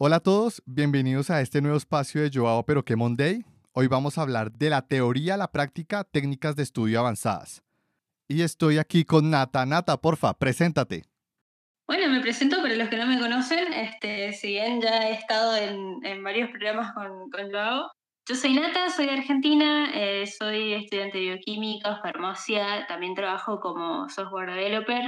Hola a todos, bienvenidos a este nuevo espacio de Yo pero qué Monday. Hoy vamos a hablar de la teoría, la práctica, técnicas de estudio avanzadas. Y estoy aquí con Nata. Nata, porfa, preséntate. Bueno, me presento para los que no me conocen. Este, si bien ya he estado en, varios programas con, con Joao, yo soy Nata, soy de Argentina, eh, soy estudiante de bioquímica, farmacia, también trabajo como software developer,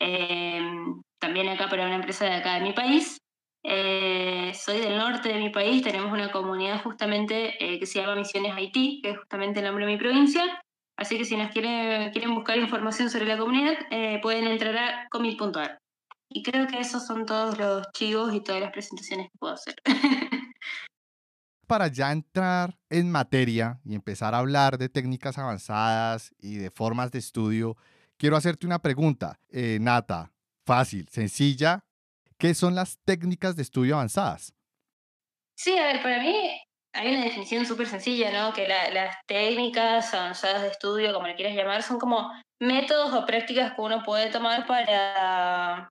em, también acá para una empresa de acá de mi país. Eh, soy del norte de mi país, tenemos una comunidad justamente eh, que se llama Misiones Haití, que es justamente el nombre de mi provincia. Así que si nos quieren, quieren buscar información sobre la comunidad, pueden entrar a commit.ar. Y creo que esos son todos los chivos y todas las presentaciones que puedo hacer. para ya entrar en materia y empezar a hablar de técnicas avanzadas y de formas de estudio, quiero hacerte una pregunta, eh, Nata, fácil, sencilla. ¿Qué son las técnicas de estudio avanzadas? Sí, a ver, para mí hay una definición súper sencilla, ¿no? Que las técnicas avanzadas de estudio, como le quieras llamar, son como métodos o prácticas que uno puede tomar para,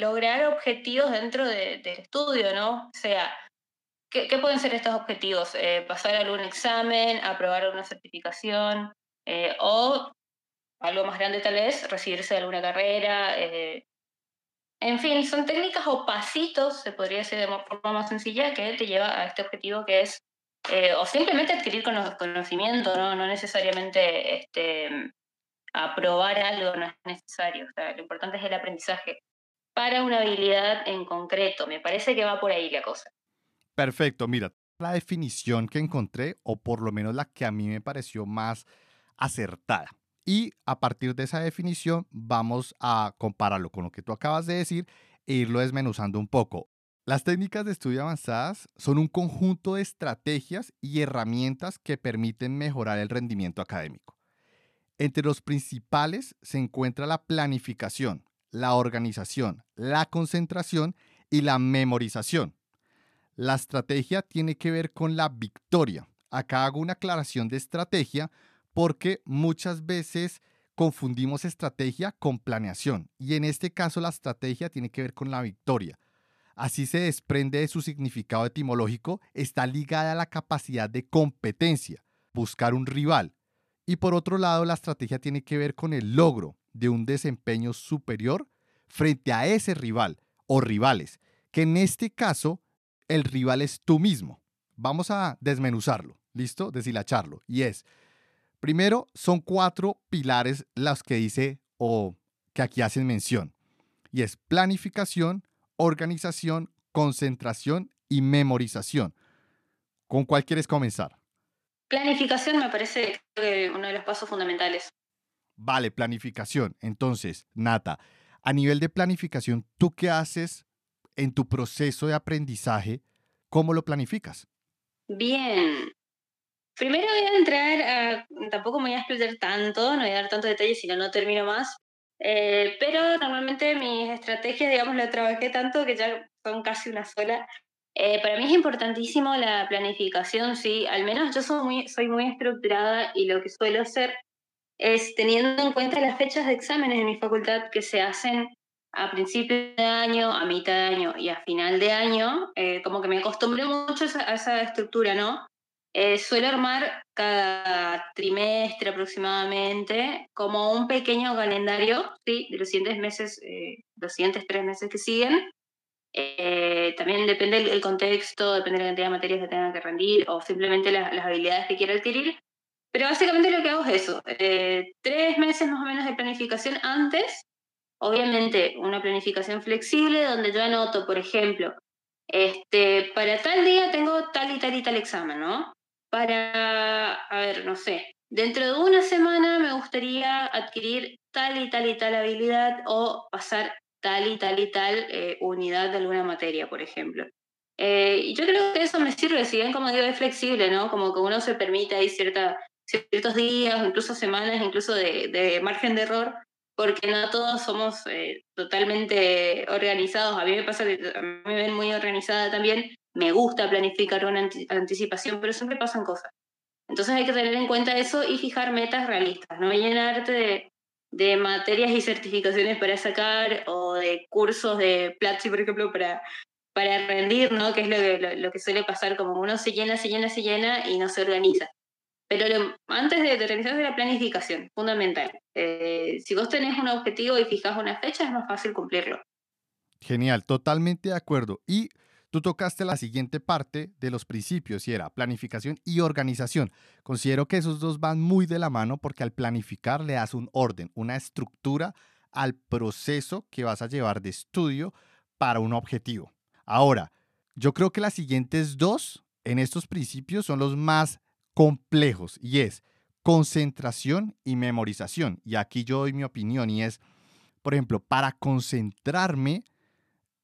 lograr objetivos dentro del estudio, ¿no? O sea, ¿Qué, pueden ser estos objetivos? Eh, ¿Pasar algún examen, aprobar alguna certificación eh, o, algo más grande tal vez, recibirse de alguna carrera? Eh, en fin, son técnicas o pasitos, se podría decir de forma más sencilla, que te lleva a este objetivo que es, o simplemente adquirir conocimiento, ¿no? no necesariamente este, aprobar algo, no es necesario. lo importante es el aprendizaje para una habilidad en concreto. Me parece que va por ahí la cosa. Perfecto, mira, la definición que encontré, o por lo menos la que a mí me pareció más acertada. Y a partir de esa definición vamos a compararlo con lo que tú acabas de decir e irlo desmenuzando un poco. Las técnicas de estudio avanzadas son un conjunto de estrategias y herramientas que permiten mejorar el rendimiento académico. Entre los principales se encuentra la planificación, la organización, la concentración y la memorización. La estrategia tiene que ver con la victoria. Acá hago una aclaración de estrategia porque muchas veces confundimos estrategia con planeación y en este caso la estrategia tiene que ver con la victoria. Así se desprende de su significado etimológico, está ligada a la capacidad de competencia, buscar un rival. Y por otro lado, la estrategia tiene que ver con el logro de un desempeño superior frente a ese rival o rivales, que en este caso el rival es tú mismo. Vamos a desmenuzarlo, ¿listo? Deshilacharlo. Y es, primero, son cuatro pilares los que dice o que aquí hacen mención. Y es planificación, organización, concentración y memorización. ¿Con cuál quieres comenzar? Planificación me parece uno de los pasos fundamentales. Vale, planificación. Entonces, Nata, a nivel de planificación, ¿tú qué haces en tu proceso de aprendizaje, ¿cómo lo planificas? Bien. Primero voy a entrar a, tampoco me voy a explotar tanto, no voy a dar tantos detalles, si no, no termino más. Eh, pero normalmente mis estrategias, digamos, las trabajé tanto que ya son casi una sola. Eh, para mí es importantísimo la planificación, sí, al menos yo soy muy, soy muy estructurada y lo que suelo hacer es teniendo en cuenta las fechas de exámenes en mi facultad que se hacen a principio de año, a mitad de año y a final de año, eh, como que me acostumbré mucho a esa, estructura, ¿no? Eh, suelo armar cada trimestre aproximadamente como un pequeño calendario ¿sí? de los siguientes meses, eh, los siguientes tres meses que siguen. también depende del contexto, depende de la cantidad de materias que tenga que rendir o simplemente las, las habilidades que quiera adquirir. Pero básicamente lo que hago es eso, tres meses más o menos de planificación antes obviamente una planificación flexible donde yo anoto, por ejemplo, este, para tal día tengo tal y tal y tal examen, ¿no? Para, a ver, no sé, dentro de una semana me gustaría adquirir tal y tal y tal habilidad o pasar tal y tal y tal eh, unidad de alguna materia, por ejemplo. Eh, y yo creo que eso me sirve, si bien como digo es flexible, ¿no? Como que uno se permite ahí ciertos días, incluso semanas, incluso de, de margen de error, porque no todos somos eh, totalmente organizados. A mí me pasa que a mí me ven muy organizada también. Me gusta planificar una anticipación, pero siempre pasan cosas. Entonces hay que tener en cuenta eso y fijar metas realistas, no llenarte de, de materias y certificaciones para sacar o de cursos de Platzi, por ejemplo, para, para rendir, ¿no? Que es lo que, lo, que suele pasar, como uno se llena, se llena, se llena y no se organiza. Pero antes de, organizarse la planificación, fundamental. Eh, si vos tenés un objetivo y fijas una fecha, es más fácil cumplirlo. Genial, totalmente de acuerdo. Y tú tocaste la siguiente parte de los principios y era planificación y organización. Considero que esos dos van muy de la mano porque al planificar le das un orden, una estructura al proceso que vas a llevar de estudio para un objetivo. Ahora, yo creo que las siguientes dos en estos principios son los más complejos y es concentración y memorización. Y aquí yo doy mi opinión y es, por ejemplo, para concentrarme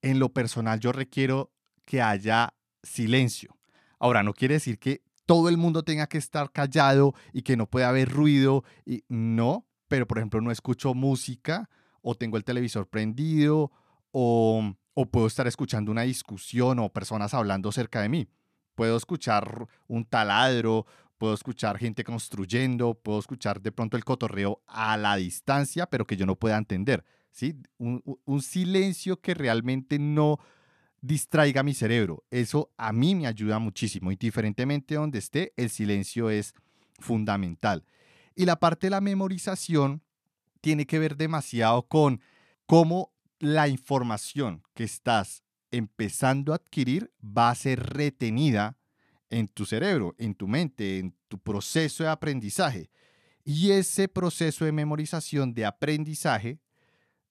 en lo personal yo requiero que haya silencio. Ahora, no quiere decir que todo el mundo tenga que estar callado y que no pueda haber ruido y no, pero por ejemplo no escucho música o tengo el televisor prendido o, o puedo estar escuchando una discusión o personas hablando cerca de mí. Puedo escuchar un taladro, puedo escuchar gente construyendo, puedo escuchar de pronto el cotorreo a la distancia, pero que yo no pueda entender. ¿sí? Un, un silencio que realmente no distraiga mi cerebro. Eso a mí me ayuda muchísimo. Indiferentemente de donde esté, el silencio es fundamental. Y la parte de la memorización tiene que ver demasiado con cómo la información que estás empezando a adquirir va a ser retenida en tu cerebro, en tu mente, en tu proceso de aprendizaje. Y ese proceso de memorización, de aprendizaje,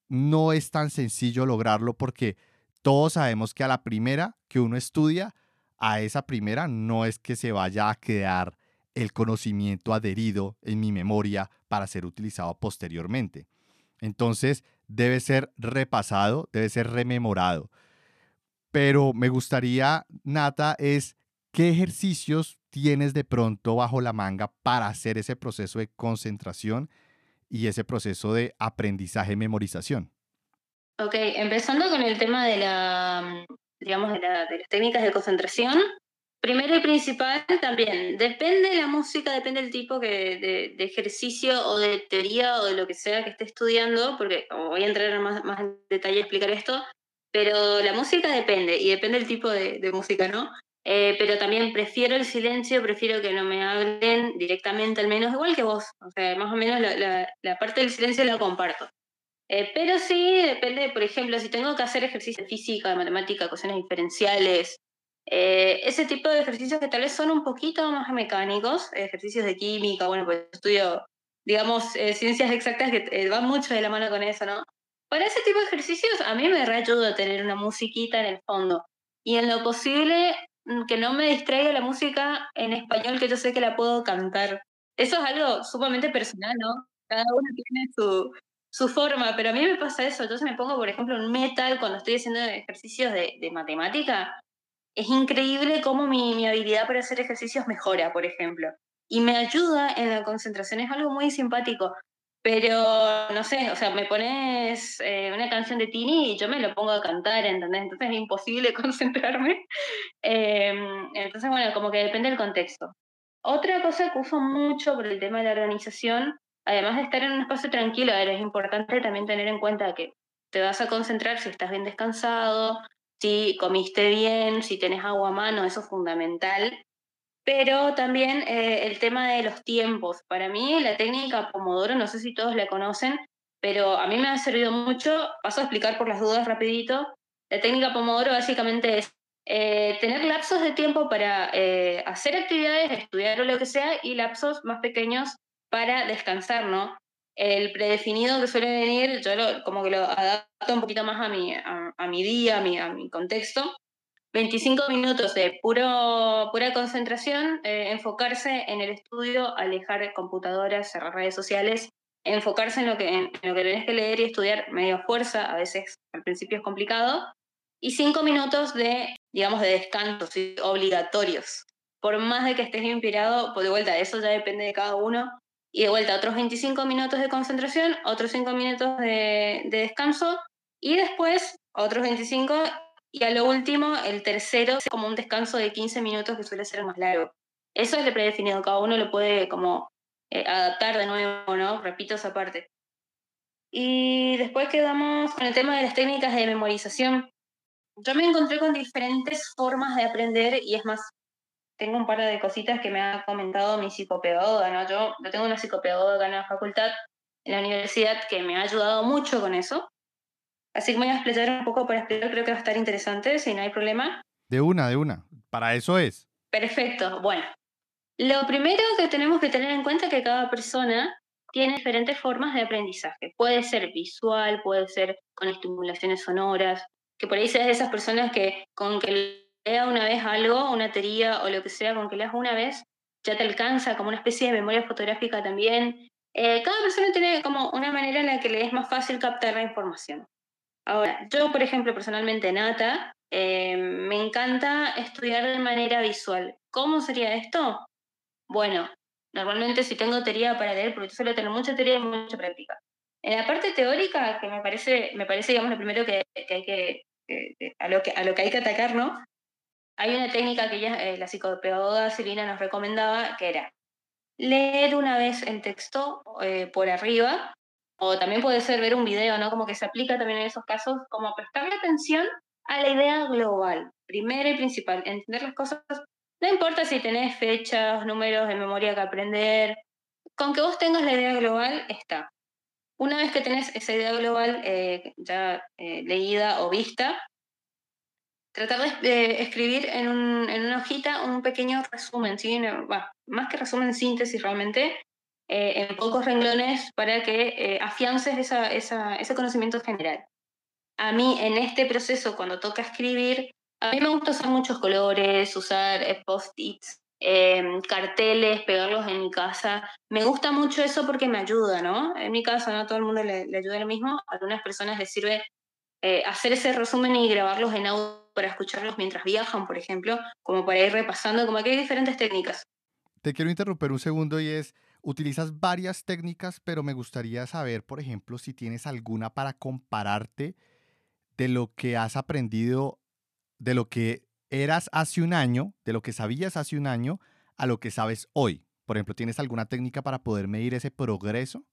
no es tan sencillo lograrlo porque todos sabemos que a la primera que uno estudia, a esa primera no es que se vaya a quedar el conocimiento adherido en mi memoria para ser utilizado posteriormente. Entonces, debe ser repasado, debe ser rememorado. Pero me gustaría, Nata, es qué ejercicios tienes de pronto bajo la manga para hacer ese proceso de concentración y ese proceso de aprendizaje-memorización. Ok, empezando con el tema de la, digamos, de, las técnicas de concentración. Primero y principal también, depende de la música, depende del tipo de, ejercicio o de teoría o de lo que sea que esté estudiando, porque voy a entrar más, más en detalle a explicar esto, pero la música depende y depende del tipo de, música, ¿no? Eh, pero también prefiero el silencio, prefiero que no me hablen directamente, al menos igual que vos. O sea, más o menos la, la parte del silencio la comparto. Eh, pero sí, depende, por ejemplo, si tengo que hacer ejercicio de física, de matemática, ecuaciones diferenciales, eh, ese tipo de ejercicios que tal vez son un poquito más mecánicos, ejercicios de química, bueno, pues estudio, digamos, eh, ciencias exactas que van mucho de la mano con eso, ¿no? Para ese tipo de ejercicios a mí me reayuda tener una musiquita en el fondo. Y en lo posible, que no me distraiga la música en español, que yo sé que la puedo cantar. Eso es algo sumamente personal, ¿no? Cada uno tiene su, su forma, pero a mí me pasa eso. Entonces me pongo, por ejemplo, en metal cuando estoy haciendo ejercicios de, matemática. Es increíble cómo mi, habilidad para hacer ejercicios mejora, por ejemplo. Y me ayuda en la concentración, es algo muy simpático. Pero, no sé, o sea, me pones eh, una canción de Tini y yo me lo pongo a cantar, ¿entendés? Entonces es imposible concentrarme. Em, entonces, bueno, como que depende del contexto. Otra cosa que uso mucho por el tema de la organización además de estar en un espacio tranquilo, es importante también tener en cuenta que te vas a concentrar si estás bien descansado, si comiste bien, si tenés agua a mano, eso es fundamental. Pero también eh, el tema de los tiempos. Para mí la técnica Pomodoro, no sé si todos la conocen, pero a mí me ha servido mucho. Paso a explicar por las dudas rapidito. La técnica Pomodoro básicamente es eh, tener lapsos de tiempo para eh, hacer actividades, estudiar o lo que sea, y lapsos más pequeños para descansar, ¿no? El predefinido que suele venir, yo como que lo adapto un poquito más a mi, a, mi día, a mi, a mi contexto. 25 minutos de puro, pura concentración, eh, enfocarse en el estudio, alejar computadoras, cerrar redes sociales, enfocarse en lo, que, en, lo que tenés que leer y estudiar medio fuerza, a veces al principio es complicado, y 5 minutos de, digamos, de descanso, obligatorios. Por más de que estés inspirado, pues de vuelta, eso ya depende de cada uno, y de vuelta otros 25 minutos de concentración, otros 5 minutos de, descanso y después otros 25 y a lo último el tercero es como un descanso de 15 minutos que suele ser más largo. Eso es de predefinido, cada uno lo puede como eh, adaptar de nuevo, ¿no? Repito esa parte. Y después quedamos con el tema de las técnicas de memorización. yo me encontré con diferentes formas de aprender y es más, tengo un par de cositas que me ha comentado mi psicopedagoga, ¿no? Yo, yo tengo una psicopedagoga en la facultad, en la universidad, que me ha ayudado mucho con eso. Así que voy a explicar un poco para explicar, creo que va a estar interesante, si no hay problema. De una, de una. Para eso es. Perfecto. Bueno, lo primero que tenemos que tener en cuenta es que cada persona tiene diferentes formas de aprendizaje. Puede ser visual, puede ser con estimulaciones sonoras, que por ahí seas de esas personas que con que lea una vez algo, una teoría o lo que sea, con que leas una vez, ya te alcanza como una especie de memoria fotográfica también. Eh, cada persona tiene como una manera en la que le es más fácil captar la información. Ahora, yo, por ejemplo, personalmente, Nata, eh, me encanta estudiar de manera visual. ¿Cómo sería esto? Bueno, normalmente si tengo teoría para leer, porque yo suelo tener mucha teoría y mucha práctica. En la parte teórica, que me parece, me parece digamos, lo primero que, hay que, a, lo que, a lo que hay que atacar, ¿no? Hay una técnica que ella, eh, la psicopedagoga Silvina nos recomendaba, que era leer una vez el texto eh, por arriba, o también puede ser ver un video, ¿no? Como que se aplica también en esos casos, como prestarle atención a la idea global, primera y principal, entender las cosas, no importa si tenés fechas, números de memoria que aprender, con que vos tengas la idea global, está. Una vez que tenés esa idea global eh, ya eh, leída o vista, tratar de escribir en, una hojita un pequeño resumen, ¿sí? más que resumen, síntesis realmente, eh, en pocos renglones para que afiances ese conocimiento general. A mí en este proceso, cuando toca escribir, a mí me gusta usar muchos colores, usar post-its, Em, carteles, pegarlos en mi casa. Me gusta mucho eso porque me ayuda, ¿no? En mi casa no todo el mundo le, ayuda lo mismo. A algunas personas les sirve eh, hacer ese resumen y grabarlos en audio para escucharlos mientras viajan, por ejemplo, como para ir repasando, como que hay diferentes técnicas. Te quiero interrumpir un segundo y es, utilizas varias técnicas, pero me gustaría saber, por ejemplo, si tienes alguna para compararte de lo que has aprendido, de lo que eras hace un año, de lo que sabías hace un año, a lo que sabes hoy? Por ejemplo, ¿tienes alguna técnica para poder medir ese progreso?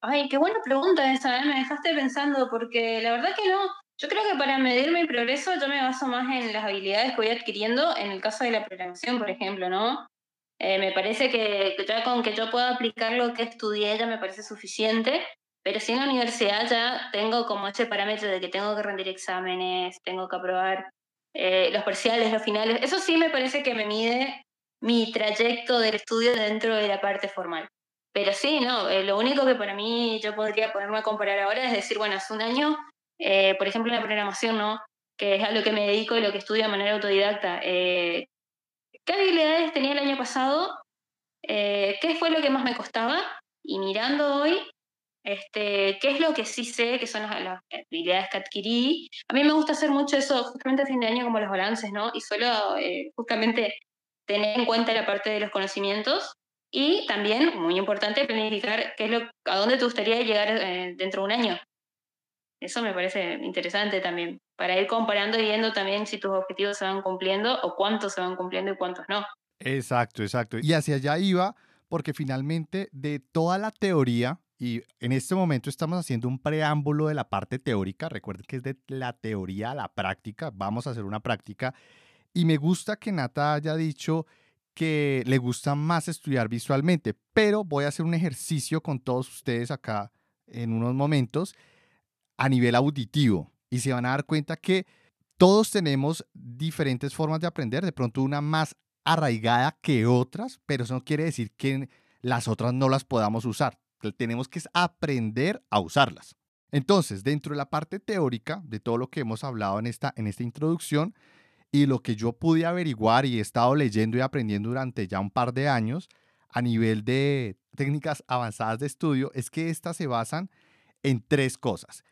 Ay, qué buena pregunta esa, ¿eh? me dejaste pensando, porque la verdad que no. Yo creo que para medir mi progreso yo me baso más en las habilidades que voy adquiriendo, en el caso de la programación, por ejemplo, ¿no? Eh, me parece que ya con que yo pueda aplicar lo que estudié ya me parece suficiente, pero si en la universidad ya tengo como ese parámetro de que tengo que rendir exámenes, tengo que aprobar eh, los parciales, los finales. Eso sí me parece que me mide mi trayecto del estudio dentro de la parte formal. Pero sí, no, eh, lo único que para mí yo podría ponerme a comparar ahora es decir, bueno, hace un año, por ejemplo, en la programación, ¿no? Que es a lo que me dedico y lo que estudio de manera autodidacta. ¿Qué habilidades tenía el año pasado? ¿Qué fue lo que más me costaba? Y mirando hoy, este, ¿Qué es lo que sí sé, que son las, habilidades que adquirí? A mí me gusta hacer mucho eso justamente a fin de año como los balances, ¿no? Y solo eh, justamente tener en cuenta la parte de los conocimientos y también, muy importante, planificar qué es lo, a dónde te gustaría llegar eh, dentro de un año. Eso me parece interesante también, para ir comparando y viendo también si tus objetivos se van cumpliendo o cuántos se van cumpliendo y cuántos no. Exacto, exacto. Y hacia allá iba porque finalmente de toda la teoría y en este momento estamos haciendo un preámbulo de la parte teórica. Recuerden que es de la teoría a la práctica. Vamos a hacer una práctica. Y me gusta que Nata haya dicho que le gusta más estudiar visualmente, pero voy a hacer un ejercicio con todos ustedes acá en unos momentos a nivel auditivo. Y se van a dar cuenta que todos tenemos diferentes formas de aprender, de pronto una más arraigada que otras, pero eso no quiere decir que las otras no las podamos usar tenemos que aprender a usarlas. Entonces, dentro de la parte teórica de todo lo que hemos hablado en esta, en esta introducción y lo que yo pude averiguar y he estado leyendo y aprendiendo durante ya un par de años a nivel de técnicas avanzadas de estudio, es que estas se basan en tres cosas.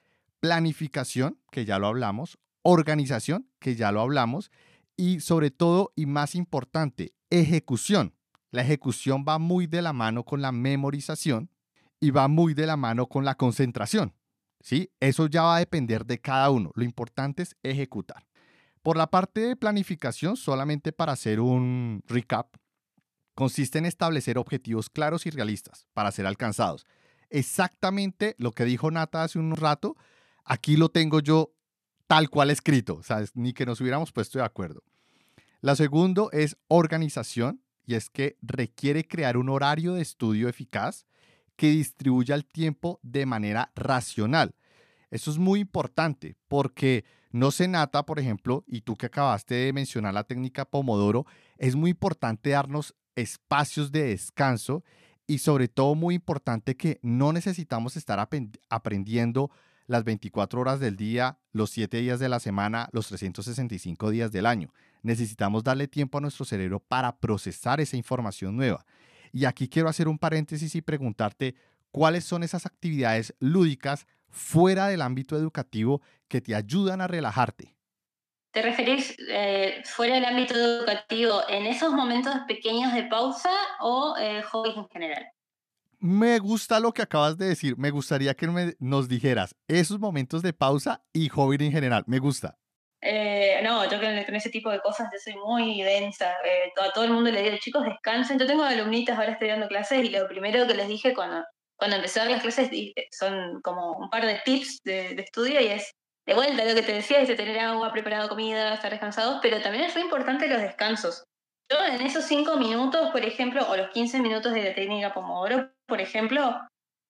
Planificación, que ya lo hablamos, organización, que ya lo hablamos, y sobre todo y más importante, ejecución. La ejecución va muy de la mano con la memorización y va muy de la mano con la concentración. ¿sí? Eso ya va a depender de cada uno. Lo importante es ejecutar. Por la parte de planificación, solamente para hacer un recap, consiste en establecer objetivos claros y realistas para ser alcanzados. Exactamente lo que dijo Nata hace un rato, aquí lo tengo yo tal cual escrito. Ni que nos hubiéramos puesto de acuerdo. La segunda es organización, y es que requiere crear un horario de estudio eficaz que distribuya el tiempo de manera racional. Eso es muy importante porque no se nata, por ejemplo, y tú que acabaste de mencionar la técnica Pomodoro, es muy importante darnos espacios de descanso y sobre todo muy importante que no necesitamos estar aprendiendo las 24 horas del día, los 7 días de la semana, los 365 días del año. Necesitamos darle tiempo a nuestro cerebro para procesar esa información nueva. Y aquí quiero hacer un paréntesis y preguntarte cuáles son esas actividades lúdicas fuera del ámbito educativo que te ayudan a relajarte. ¿Te referís eh, fuera del ámbito educativo en esos momentos pequeños de pausa o eh, en general? Me gusta lo que acabas de decir. Me gustaría que nos dijeras esos momentos de pausa y hobby en general. Me gusta. Eh, no, yo con, ese tipo de cosas yo soy muy densa. Eh, a todo el mundo le digo, chicos, descansen. Yo tengo alumnitas, ahora estoy dando clases y lo primero que les dije cuando, cuando empecé a dar las clases son como un par de tips de, estudio y es de vuelta lo que te decía, es de tener agua, preparado comida, estar descansados, pero también es muy importante los descansos. Yo en esos cinco minutos, por ejemplo, o los 15 minutos de la técnica Pomodoro, por ejemplo,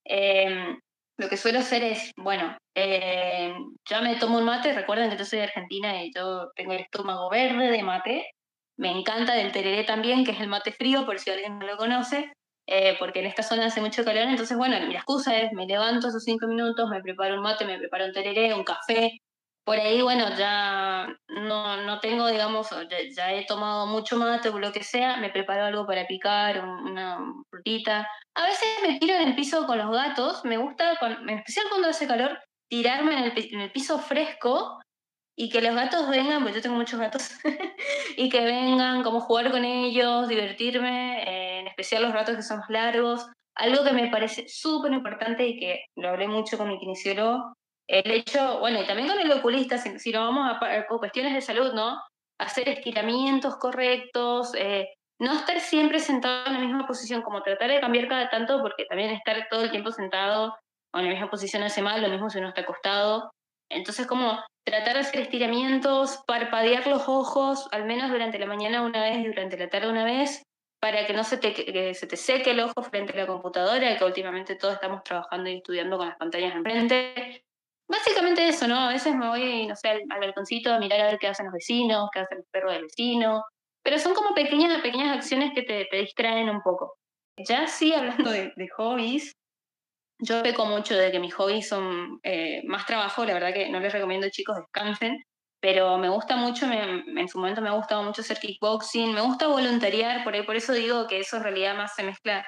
em, lo que suelo hacer es, bueno, eh, ya me tomo un mate, recuerden que yo soy de Argentina y yo tengo el estómago verde de mate. Me encanta del tereré también, que es el mate frío, por si alguien no lo conoce, eh, porque en esta zona hace mucho calor. Entonces, bueno, mi excusa es, me levanto esos cinco minutos, me preparo un mate, me preparo un tereré, un café, por ahí, bueno, ya no, no tengo, digamos, ya, he tomado mucho mate o lo que sea, me preparo algo para picar, una frutita. A veces me tiro en el piso con los gatos, me gusta, en especial cuando hace calor, tirarme en el, en el piso fresco y que los gatos vengan, pues yo tengo muchos gatos, y que vengan, como jugar con ellos, divertirme, eh, en especial los ratos que son más largos. Algo que me parece súper importante y que lo hablé mucho con mi kinesiólogo, el hecho, bueno, y también con el oculista, si, si vamos a, cuestiones de salud, ¿no? Hacer estiramientos correctos, eh, no estar siempre sentado en la misma posición, como tratar de cambiar cada tanto, porque también estar todo el tiempo sentado o en la misma posición hace mal, lo mismo si uno está acostado. Entonces, como tratar de hacer estiramientos, parpadear los ojos, al menos durante la mañana una vez y durante la tarde una vez, para que no se te, que se te seque el ojo frente a la computadora, que últimamente todos estamos trabajando y estudiando con las pantallas enfrente. Básicamente eso, ¿no? A veces me voy, no sé, al, balconcito a mirar a ver qué hacen los vecinos, qué hacen los perros del vecino, pero son como pequeñas, pequeñas acciones que te, te distraen un poco. Ya sí, hablando de, hobbies, yo peco mucho de que mis hobbies son eh, más trabajo, la verdad que no les recomiendo chicos descansen, pero me gusta mucho, en su momento me ha gustado mucho hacer kickboxing, me gusta voluntariar, por, ahí, por eso digo que eso en realidad más se mezcla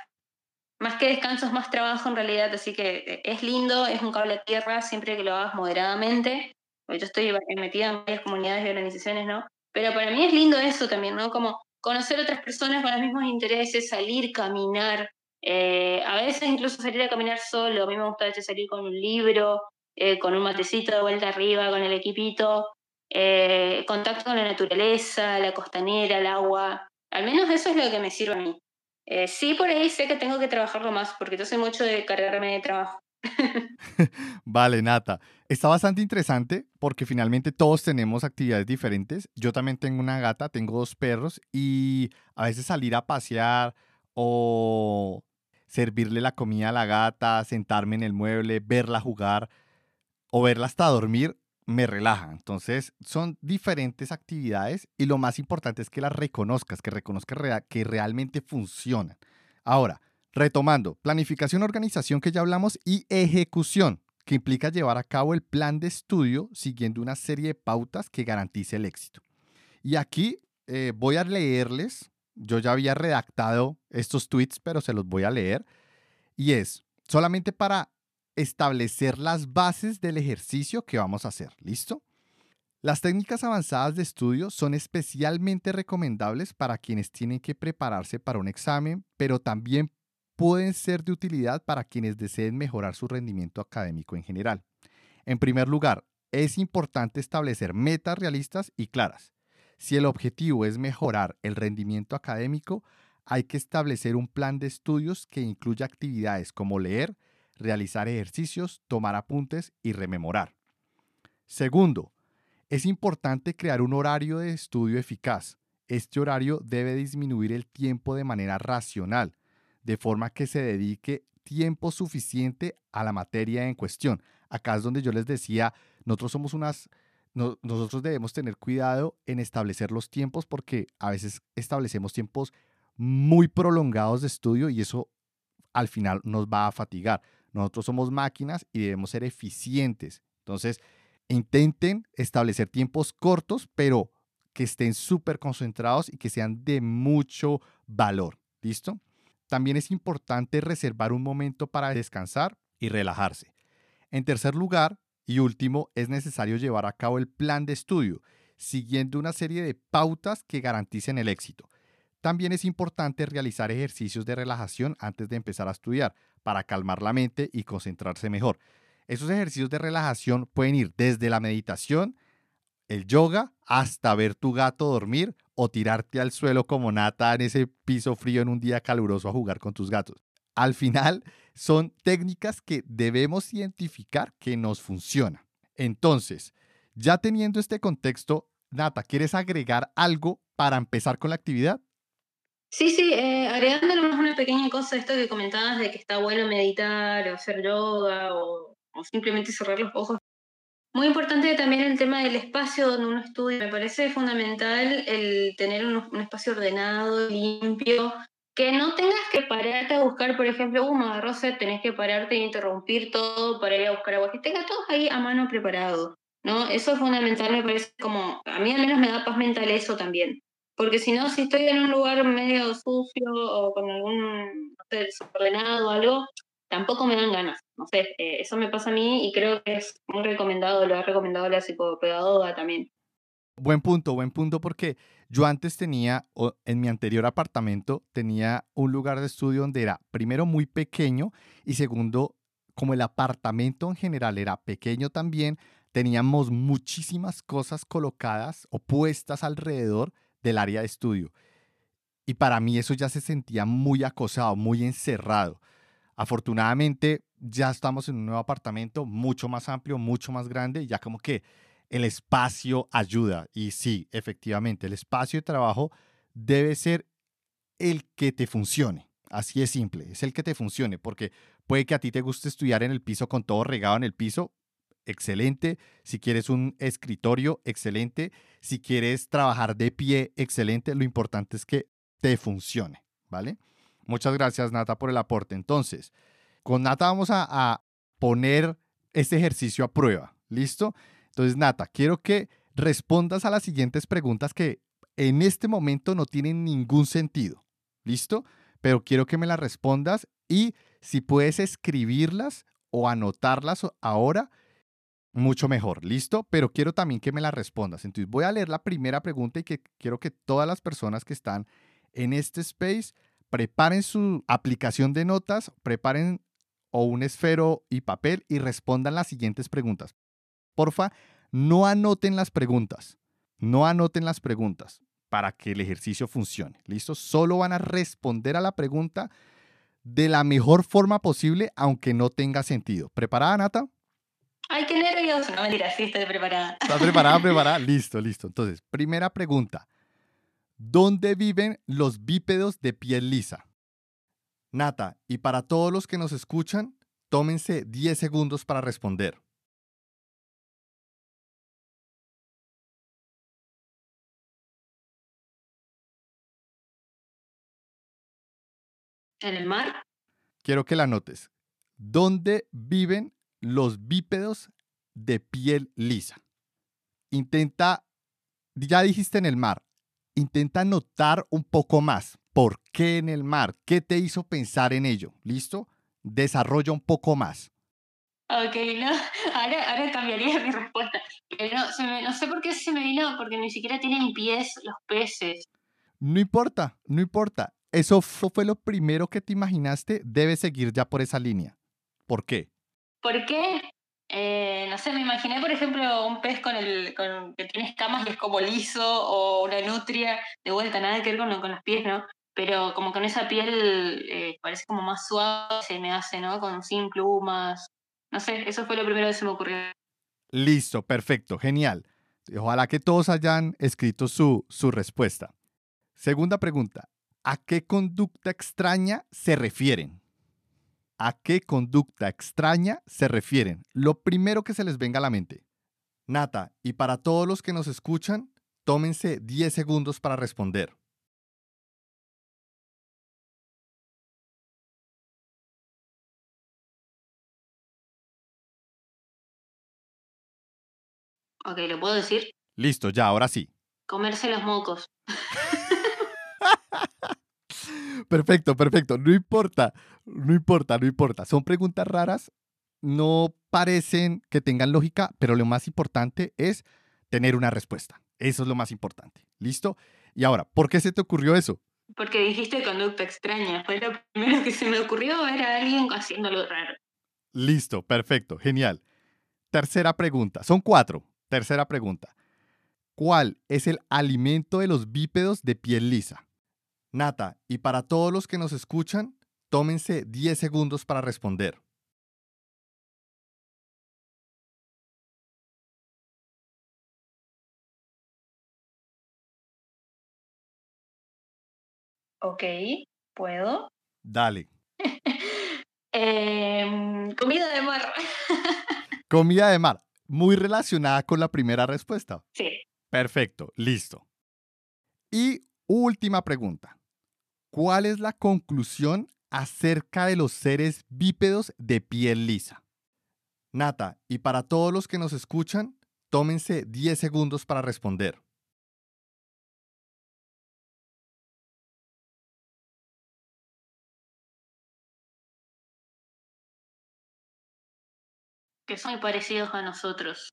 más que descanso es más trabajo en realidad, así que eh, es lindo, es un cable a tierra siempre que lo hagas moderadamente, yo estoy metida en varias comunidades y organizaciones, ¿no? Pero para mí es lindo eso también, ¿no? Como conocer otras personas con los mismos intereses, salir, caminar, eh, a veces incluso salir a caminar solo, a mí me gusta a veces salir con un libro, eh, con un matecito de vuelta arriba, con el equipito, contacto con la naturaleza, la costanera, el agua, al menos eso es lo que me sirve a mí. Eh, sí, por ahí sé que tengo que trabajarlo más, porque yo sé mucho de cargarme de trabajo. vale, Nata. Está bastante interesante porque finalmente todos tenemos actividades diferentes. Yo también tengo una gata, tengo dos perros y a veces salir a pasear o servirle la comida a la gata, sentarme en el mueble, verla jugar o verla hasta dormir me relaja. Entonces, son diferentes actividades y lo más importante es que las reconozcas, que reconozcas que realmente funcionan. Ahora, retomando, planificación, organización que ya hablamos y ejecución, que implica llevar a cabo el plan de estudio siguiendo una serie de pautas que garantice el éxito. Y aquí eh, voy a leerles, yo ya había redactado estos tweets, pero se los voy a leer, y es solamente para establecer las bases del ejercicio que vamos a hacer. ¿Listo? Las técnicas avanzadas de estudio son especialmente recomendables para quienes tienen que prepararse para un examen, pero también pueden ser de utilidad para quienes deseen mejorar su rendimiento académico en general. En primer lugar, es importante establecer metas realistas y claras. Si el objetivo es mejorar el rendimiento académico, hay que establecer un plan de estudios que incluya actividades como leer, realizar ejercicios, tomar apuntes y rememorar. Segundo, Es importante crear un horario de estudio eficaz. Este horario debe disminuir el tiempo de manera racional, de forma que se dedique tiempo suficiente a la materia en cuestión. Acá es donde yo les decía, nosotros somos unas, nosotros debemos tener cuidado en establecer los tiempos porque a veces establecemos tiempos muy prolongados de estudio y eso al final nos va a fatigar. Nosotros somos máquinas y debemos ser eficientes. Entonces, intenten establecer tiempos cortos, pero que estén súper concentrados y que sean de mucho valor. ¿Listo? También es importante reservar un momento para descansar y relajarse. En tercer lugar y último, es necesario llevar a cabo el plan de estudio, siguiendo una serie de pautas que garanticen el éxito. También es importante realizar ejercicios de relajación antes de empezar a estudiar para calmar la mente y concentrarse mejor. Esos ejercicios de relajación pueden ir desde la meditación, el yoga, hasta ver tu gato dormir o tirarte al suelo como nata en ese piso frío en un día caluroso a jugar con tus gatos. Al final, son técnicas que debemos identificar que nos funcionan. Entonces, ya teniendo este contexto, Nata, ¿quieres agregar algo para empezar con la actividad? Sí, sí, eh, agregando una pequeña cosa, esto que comentabas de que está bueno meditar o hacer yoga o, simplemente cerrar los ojos. Muy importante también el tema del espacio donde uno estudia. Me parece fundamental el tener un, espacio ordenado, limpio, que no tengas que pararte a buscar, por ejemplo, un uh, tenés que pararte e interrumpir todo para ir a buscar agua, que tenga todo ahí a mano preparado, ¿no? Eso es fundamental, me parece como, a mí al menos me da paz mental eso también. Porque si no, si estoy en un lugar medio sucio o con algún, no sé, desordenado o algo, tampoco me dan ganas. No sé, eh, eso me pasa a mí y creo que es muy recomendado, lo ha recomendado la psicopedagoga también. Buen punto, buen punto, porque yo antes tenía, en mi anterior apartamento, tenía un lugar de estudio donde era, primero, muy pequeño y segundo, como el apartamento en general era pequeño también, teníamos muchísimas cosas colocadas o puestas alrededor del área de estudio. Y para mí eso ya se sentía muy acosado, muy encerrado. Afortunadamente ya estamos en un nuevo apartamento mucho más amplio, mucho más grande, ya como que el espacio ayuda. Y sí, efectivamente, el espacio de trabajo debe ser el que te funcione. Así es simple, es el que te funcione, porque puede que a ti te guste estudiar en el piso con todo regado en el piso, excelente. Si quieres un escritorio, excelente. Si quieres trabajar de pie, excelente. Lo importante es que te funcione, ¿vale? Muchas gracias, Nata, por el aporte. Entonces, con Nata vamos a, a poner este ejercicio a prueba. ¿Listo? Entonces, Nata, quiero que respondas a las siguientes preguntas que en este momento no tienen ningún sentido. ¿Listo? Pero quiero que me las respondas y si puedes escribirlas o anotarlas ahora, mucho mejor, ¿listo? Pero quiero también que me la respondas. Entonces voy a leer la primera pregunta y que quiero que todas las personas que están en este space preparen su aplicación de notas, preparen o un esfero y papel y respondan las siguientes preguntas. Porfa, no anoten las preguntas, no anoten las preguntas para que el ejercicio funcione, ¿listo? Solo van a responder a la pregunta de la mejor forma posible, aunque no tenga sentido. ¿Preparada, Nata? Ay, qué nervioso. No, mentira, sí estoy preparada. ¿Estás preparada, preparada? Listo, listo. Entonces, primera pregunta. ¿Dónde viven los bípedos de piel lisa? Nata, y para todos los que nos escuchan, tómense 10 segundos para responder. ¿En el mar? Quiero que la notes. ¿Dónde viven los bípedos de piel lisa. Intenta, ya dijiste en el mar, intenta notar un poco más. ¿Por qué en el mar? ¿Qué te hizo pensar en ello? ¿Listo? Desarrolla un poco más. Ok, no, ahora, cambiaría mi respuesta. no, no sé por qué se me vino, porque ni siquiera tienen pies los peces. No importa, no importa. Eso fue lo primero que te imaginaste, debes seguir ya por esa línea. ¿Por qué? ¿Por qué? Eh, no sé, me imaginé, por ejemplo, un pez con el con, que tiene escamas y es como liso, o una nutria, de vuelta, nada que ver con, con los pies, ¿no? Pero como con esa piel eh, parece como más suave, se me hace, ¿no? Con sin plumas. No sé, eso fue lo primero que se me ocurrió. Listo, perfecto, genial. Ojalá que todos hayan escrito su, su respuesta. Segunda pregunta. ¿A qué conducta extraña se refieren? ¿A qué conducta extraña se refieren? Lo primero que se les venga a la mente. Nata, y para todos los que nos escuchan, tómense 10 segundos para responder. Ok, ¿lo puedo decir? Listo, ya, ahora sí. Comerse los mocos. Perfecto, perfecto. No importa, no importa, no importa. Son preguntas raras, no parecen que tengan lógica, pero lo más importante es tener una respuesta. Eso es lo más importante. ¿Listo? Y ahora, ¿por qué se te ocurrió eso? Porque dijiste conducta extraña. Fue lo primero que se me ocurrió, era alguien haciéndolo raro. Listo, perfecto, genial. Tercera pregunta. Son cuatro. Tercera pregunta. ¿Cuál es el alimento de los bípedos de piel lisa? Nata, y para todos los que nos escuchan, tómense 10 segundos para responder. Ok, ¿puedo? Dale. Em, comida de mar. Comida de mar, muy relacionada con la primera respuesta. sí. Perfecto, listo. Y última pregunta. ¿Cuál es la conclusión acerca de los seres bípedos de piel lisa? Nata, y para todos los que nos escuchan, tómense 10 segundos para responder. Que son muy parecidos a nosotros.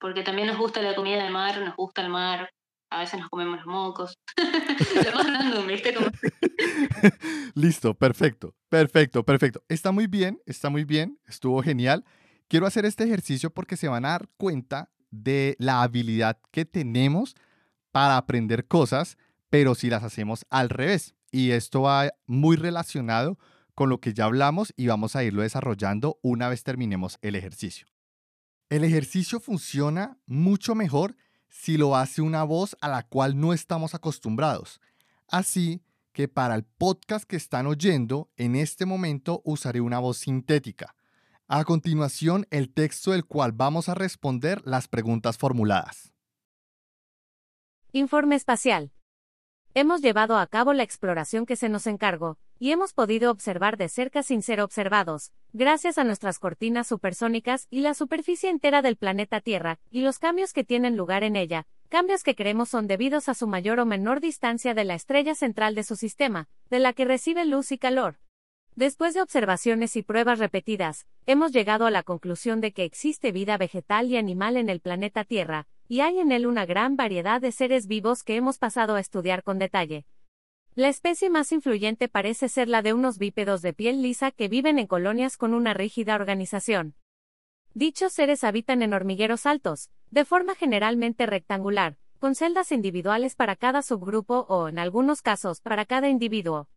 Porque también nos gusta la comida de mar, nos gusta el mar. A veces nos comemos los mocos. Como... Listo, perfecto, perfecto, perfecto. Está muy bien, está muy bien, estuvo genial. Quiero hacer este ejercicio porque se van a dar cuenta de la habilidad que tenemos para aprender cosas, pero si las hacemos al revés. Y esto va muy relacionado con lo que ya hablamos y vamos a irlo desarrollando una vez terminemos el ejercicio. El ejercicio funciona mucho mejor si lo hace una voz a la cual no estamos acostumbrados. Así que para el podcast que están oyendo, en este momento usaré una voz sintética. A continuación, el texto del cual vamos a responder las preguntas formuladas. Informe espacial. Hemos llevado a cabo la exploración que se nos encargó, y hemos podido observar de cerca sin ser observados, gracias a nuestras cortinas supersónicas y la superficie entera del planeta Tierra, y los cambios que tienen lugar en ella, cambios que creemos son debidos a su mayor o menor distancia de la estrella central de su sistema, de la que recibe luz y calor. Después de observaciones y pruebas repetidas, hemos llegado a la conclusión de que existe vida vegetal y animal en el planeta Tierra, y hay en él una gran variedad de seres vivos que hemos pasado a estudiar con detalle. La especie más influyente parece ser la de unos bípedos de piel lisa que viven en colonias con una rígida organización. Dichos seres habitan en hormigueros altos, de forma generalmente rectangular, con celdas individuales para cada subgrupo o, en algunos casos, para cada individuo.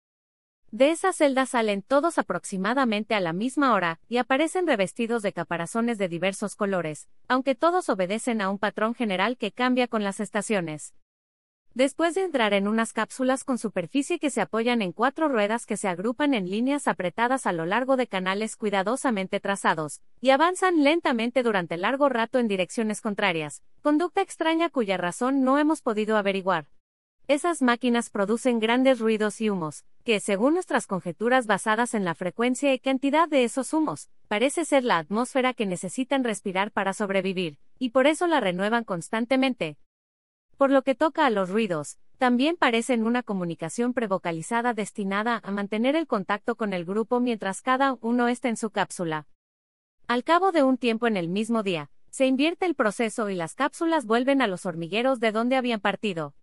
De esas celdas salen todos aproximadamente a la misma hora y aparecen revestidos de caparazones de diversos colores, aunque todos obedecen a un patrón general que cambia con las estaciones. Después de entrar en unas cápsulas con superficie que se apoyan en cuatro ruedas que se agrupan en líneas apretadas a lo largo de canales cuidadosamente trazados, y avanzan lentamente durante largo rato en direcciones contrarias, conducta extraña cuya razón no hemos podido averiguar. Esas máquinas producen grandes ruidos y humos, que, según nuestras conjeturas basadas en la frecuencia y cantidad de esos humos, parece ser la atmósfera que necesitan respirar para sobrevivir, y por eso la renuevan constantemente. Por lo que toca a los ruidos, también parecen una comunicación prevocalizada destinada a mantener el contacto con el grupo mientras cada uno está en su cápsula. Al cabo de un tiempo en el mismo día, se invierte el proceso y las cápsulas vuelven a los hormigueros de donde habían partido.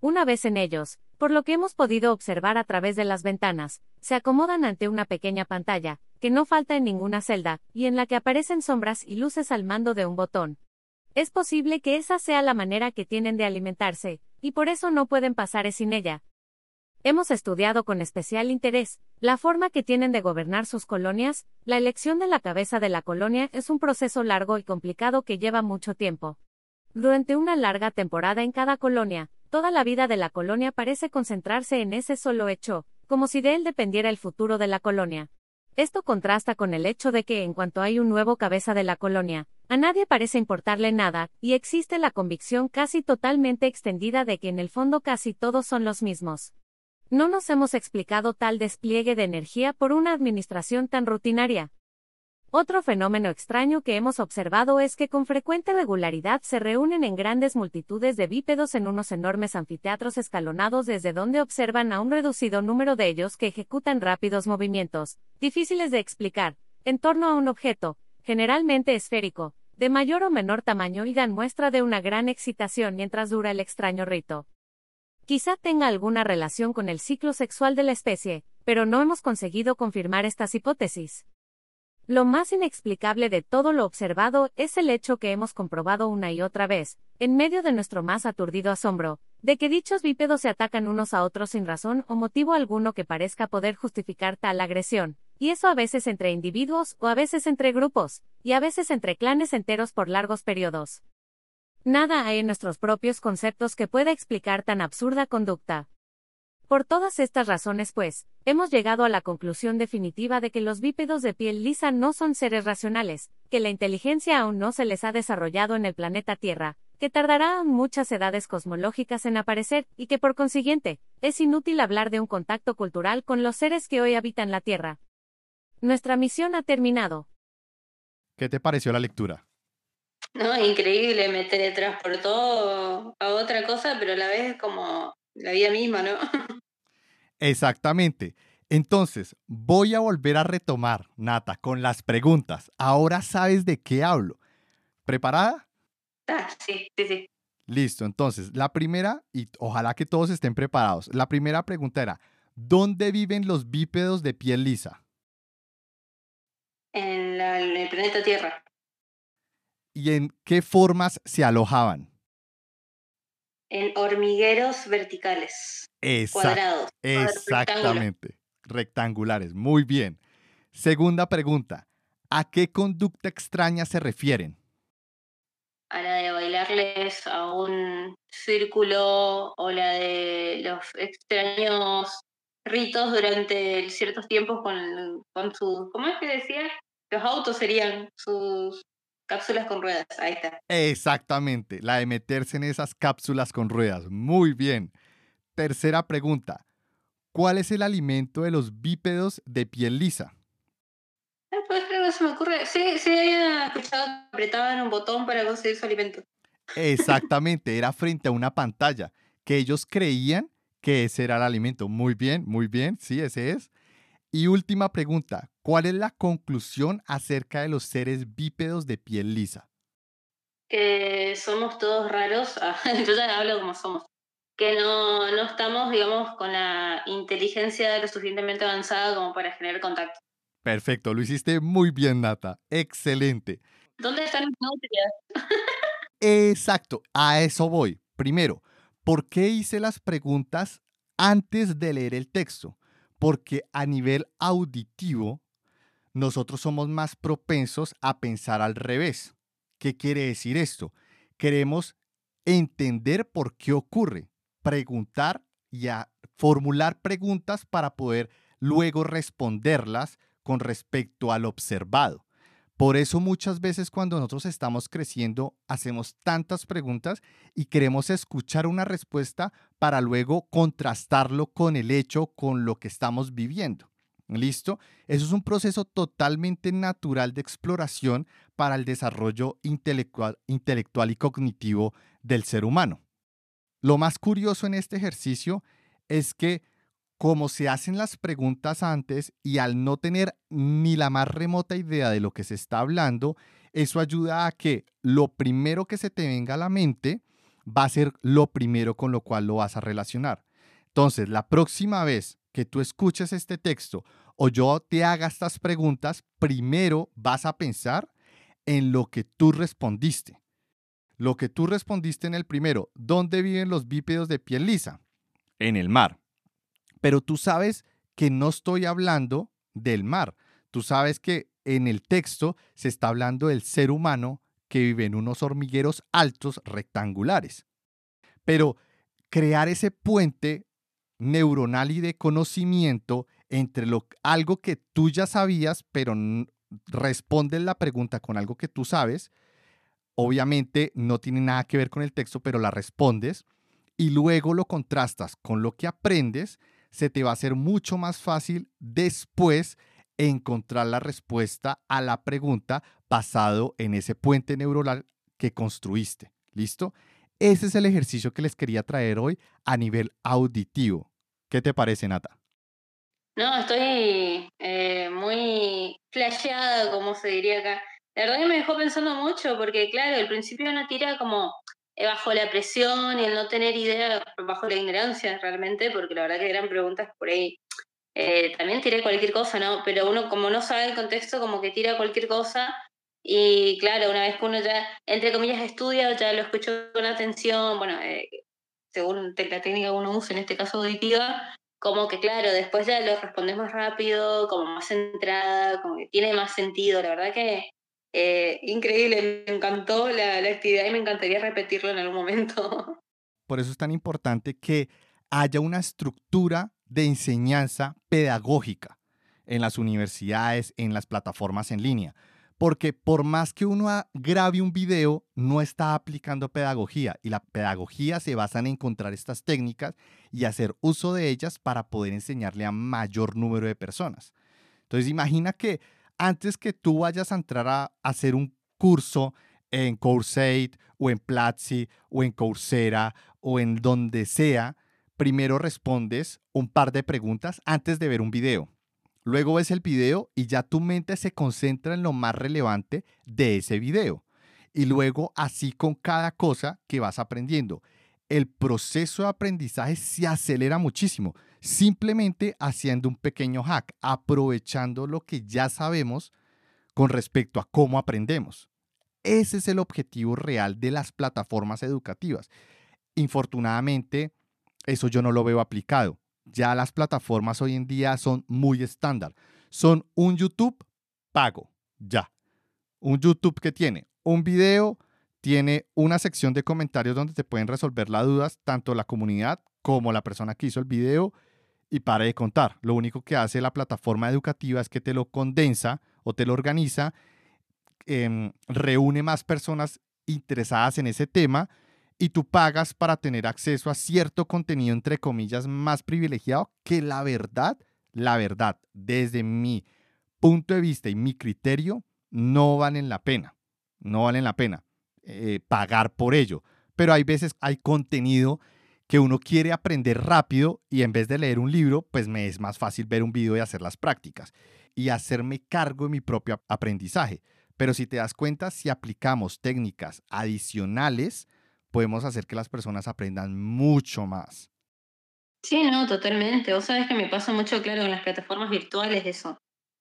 Una vez en ellos, por lo que hemos podido observar a través de las ventanas, se acomodan ante una pequeña pantalla, que no falta en ninguna celda, y en la que aparecen sombras y luces al mando de un botón. Es posible que esa sea la manera que tienen de alimentarse, y por eso no pueden pasar sin ella. Hemos estudiado con especial interés la forma que tienen de gobernar sus colonias, la elección de la cabeza de la colonia es un proceso largo y complicado que lleva mucho tiempo. Durante una larga temporada en cada colonia, toda la vida de la colonia parece concentrarse en ese solo hecho, como si de él dependiera el futuro de la colonia. Esto contrasta con el hecho de que en cuanto hay un nuevo cabeza de la colonia, a nadie parece importarle nada, y existe la convicción casi totalmente extendida de que en el fondo casi todos son los mismos. No nos hemos explicado tal despliegue de energía por una administración tan rutinaria. Otro fenómeno extraño que hemos observado es que con frecuente regularidad se reúnen en grandes multitudes de bípedos en unos enormes anfiteatros escalonados desde donde observan a un reducido número de ellos que ejecutan rápidos movimientos, difíciles de explicar, en torno a un objeto, generalmente esférico, de mayor o menor tamaño y dan muestra de una gran excitación mientras dura el extraño rito. Quizá tenga alguna relación con el ciclo sexual de la especie, pero no hemos conseguido confirmar estas hipótesis. Lo más inexplicable de todo lo observado es el hecho que hemos comprobado una y otra vez, en medio de nuestro más aturdido asombro, de que dichos bípedos se atacan unos a otros sin razón o motivo alguno que parezca poder justificar tal agresión, y eso a veces entre individuos o a veces entre grupos, y a veces entre clanes enteros por largos periodos. Nada hay en nuestros propios conceptos que pueda explicar tan absurda conducta. Por todas estas razones, pues, hemos llegado a la conclusión definitiva de que los bípedos de piel lisa no son seres racionales, que la inteligencia aún no se les ha desarrollado en el planeta Tierra, que tardará muchas edades cosmológicas en aparecer, y que por consiguiente, es inútil hablar de un contacto cultural con los seres que hoy habitan la Tierra. Nuestra misión ha terminado. ¿Qué te pareció la lectura? No, increíble, me teletransportó a otra cosa, pero a la vez como la vida misma, ¿no? Exactamente. Entonces, voy a volver a retomar, Nata, con las preguntas. Ahora sabes de qué hablo. ¿Preparada? Ah, sí, sí, sí. Listo, entonces, la primera, y ojalá que todos estén preparados, la primera pregunta era, ¿dónde viven los bípedos de piel lisa? En, en el planeta Tierra. ¿Y en qué formas se alojaban? en hormigueros verticales. cuadrados. Exactamente. Rectangulares. Muy bien. Segunda pregunta. ¿A qué conducta extraña se refieren? A la de bailarles a un círculo o la de los extraños ritos durante ciertos tiempos con, con sus, ¿cómo es que decía? Los autos serían sus Cápsulas con ruedas, ahí está. Exactamente, la de meterse en esas cápsulas con ruedas. Muy bien. Tercera pregunta. ¿Cuál es el alimento de los bípedos de piel lisa? Ah, pues no se me ocurre. Sí, sí, había escuchado que apretaban un botón para conseguir su alimento. Exactamente, era frente a una pantalla que ellos creían que ese era el alimento. Muy bien, muy bien, sí, ese es. Y última pregunta, ¿cuál es la conclusión acerca de los seres bípedos de piel lisa? Que somos todos raros, ah, yo ya hablo como somos, que no, no estamos, digamos, con la inteligencia lo suficientemente avanzada como para generar contacto. Perfecto, lo hiciste muy bien, Nata. Excelente. ¿Dónde están mis nutrias? Exacto, a eso voy. Primero, ¿por qué hice las preguntas antes de leer el texto? Porque a nivel auditivo nosotros somos más propensos a pensar al revés. ¿Qué quiere decir esto? Queremos entender por qué ocurre, preguntar y formular preguntas para poder luego responderlas con respecto al observado. Por eso muchas veces cuando nosotros estamos creciendo hacemos tantas preguntas y queremos escuchar una respuesta para luego contrastarlo con el hecho, con lo que estamos viviendo. ¿Listo? Eso es un proceso totalmente natural de exploración para el desarrollo intelectual, intelectual y cognitivo del ser humano. Lo más curioso en este ejercicio es que como se hacen las preguntas antes y al no tener ni la más remota idea de lo que se está hablando, eso ayuda a que lo primero que se te venga a la mente va a ser lo primero con lo cual lo vas a relacionar. Entonces, la próxima vez que tú escuches este texto o yo te haga estas preguntas, primero vas a pensar en lo que tú respondiste. Lo que tú respondiste en el primero, ¿dónde viven los bípedos de piel lisa? En el mar. Pero tú sabes que no estoy hablando del mar. Tú sabes que en el texto se está hablando del ser humano que vive en unos hormigueros altos rectangulares. Pero crear ese puente neuronal y de conocimiento entre lo, algo que tú ya sabías, pero responde la pregunta con algo que tú sabes, obviamente no tiene nada que ver con el texto, pero la respondes y luego lo contrastas con lo que aprendes, se te va a hacer mucho más fácil después encontrar la respuesta a la pregunta basado en ese puente neuronal que construiste. ¿Listo? Ese es el ejercicio que les quería traer hoy a nivel auditivo. ¿Qué te parece, Nata? No, estoy eh, muy flasheada, como se diría acá. La verdad que me dejó pensando mucho, porque claro, al principio uno tira como bajo la presión y el no tener idea, bajo la ignorancia realmente, porque la verdad que eran preguntas por ahí. Eh, también tiré cualquier cosa, ¿no? Pero uno como no sabe el contexto, como que tira cualquier cosa y claro, una vez que uno ya, entre comillas, estudia, ya lo escucho con atención, bueno, eh, según la técnica que uno usa, en este caso auditiva, como que claro, después ya lo respondes más rápido, como más centrada, como que tiene más sentido, la verdad que eh, increíble, me encantó la, la actividad y me encantaría repetirlo en algún momento. Por eso es tan importante que haya una estructura de enseñanza pedagógica en las universidades, en las plataformas en línea. Porque por más que uno grabe un video, no está aplicando pedagogía. Y la pedagogía se basa en encontrar estas técnicas y hacer uso de ellas para poder enseñarle a mayor número de personas. Entonces imagina que antes que tú vayas a entrar a hacer un curso en Coursate o en Platzi o en Coursera o en donde sea, primero respondes un par de preguntas antes de ver un video. Luego ves el video y ya tu mente se concentra en lo más relevante de ese video. Y luego así con cada cosa que vas aprendiendo. El proceso de aprendizaje se acelera muchísimo simplemente haciendo un pequeño hack, aprovechando lo que ya sabemos con respecto a cómo aprendemos. Ese es el objetivo real de las plataformas educativas. Infortunadamente, eso yo no lo veo aplicado. Ya las plataformas hoy en día son muy estándar. Son un YouTube pago, ya. Un YouTube que tiene un video, tiene una sección de comentarios donde te pueden resolver las dudas, tanto la comunidad como la persona que hizo el video, y pare de contar. Lo único que hace la plataforma educativa es que te lo condensa o te lo organiza, em, reúne más personas interesadas en ese tema y tú pagas para tener acceso a cierto contenido, entre comillas, más privilegiado que la verdad, la verdad, desde mi punto de vista y mi criterio, no valen la pena. No valen la pena eh, pagar por ello. Pero hay veces hay contenido que uno quiere aprender rápido y en vez de leer un libro, pues me es más fácil ver un video y hacer las prácticas y hacerme cargo de mi propio aprendizaje. Pero si te das cuenta, si aplicamos técnicas adicionales, podemos hacer que las personas aprendan mucho más. Sí, no, totalmente. Vos sabés que me pasa mucho claro con las plataformas virtuales eso.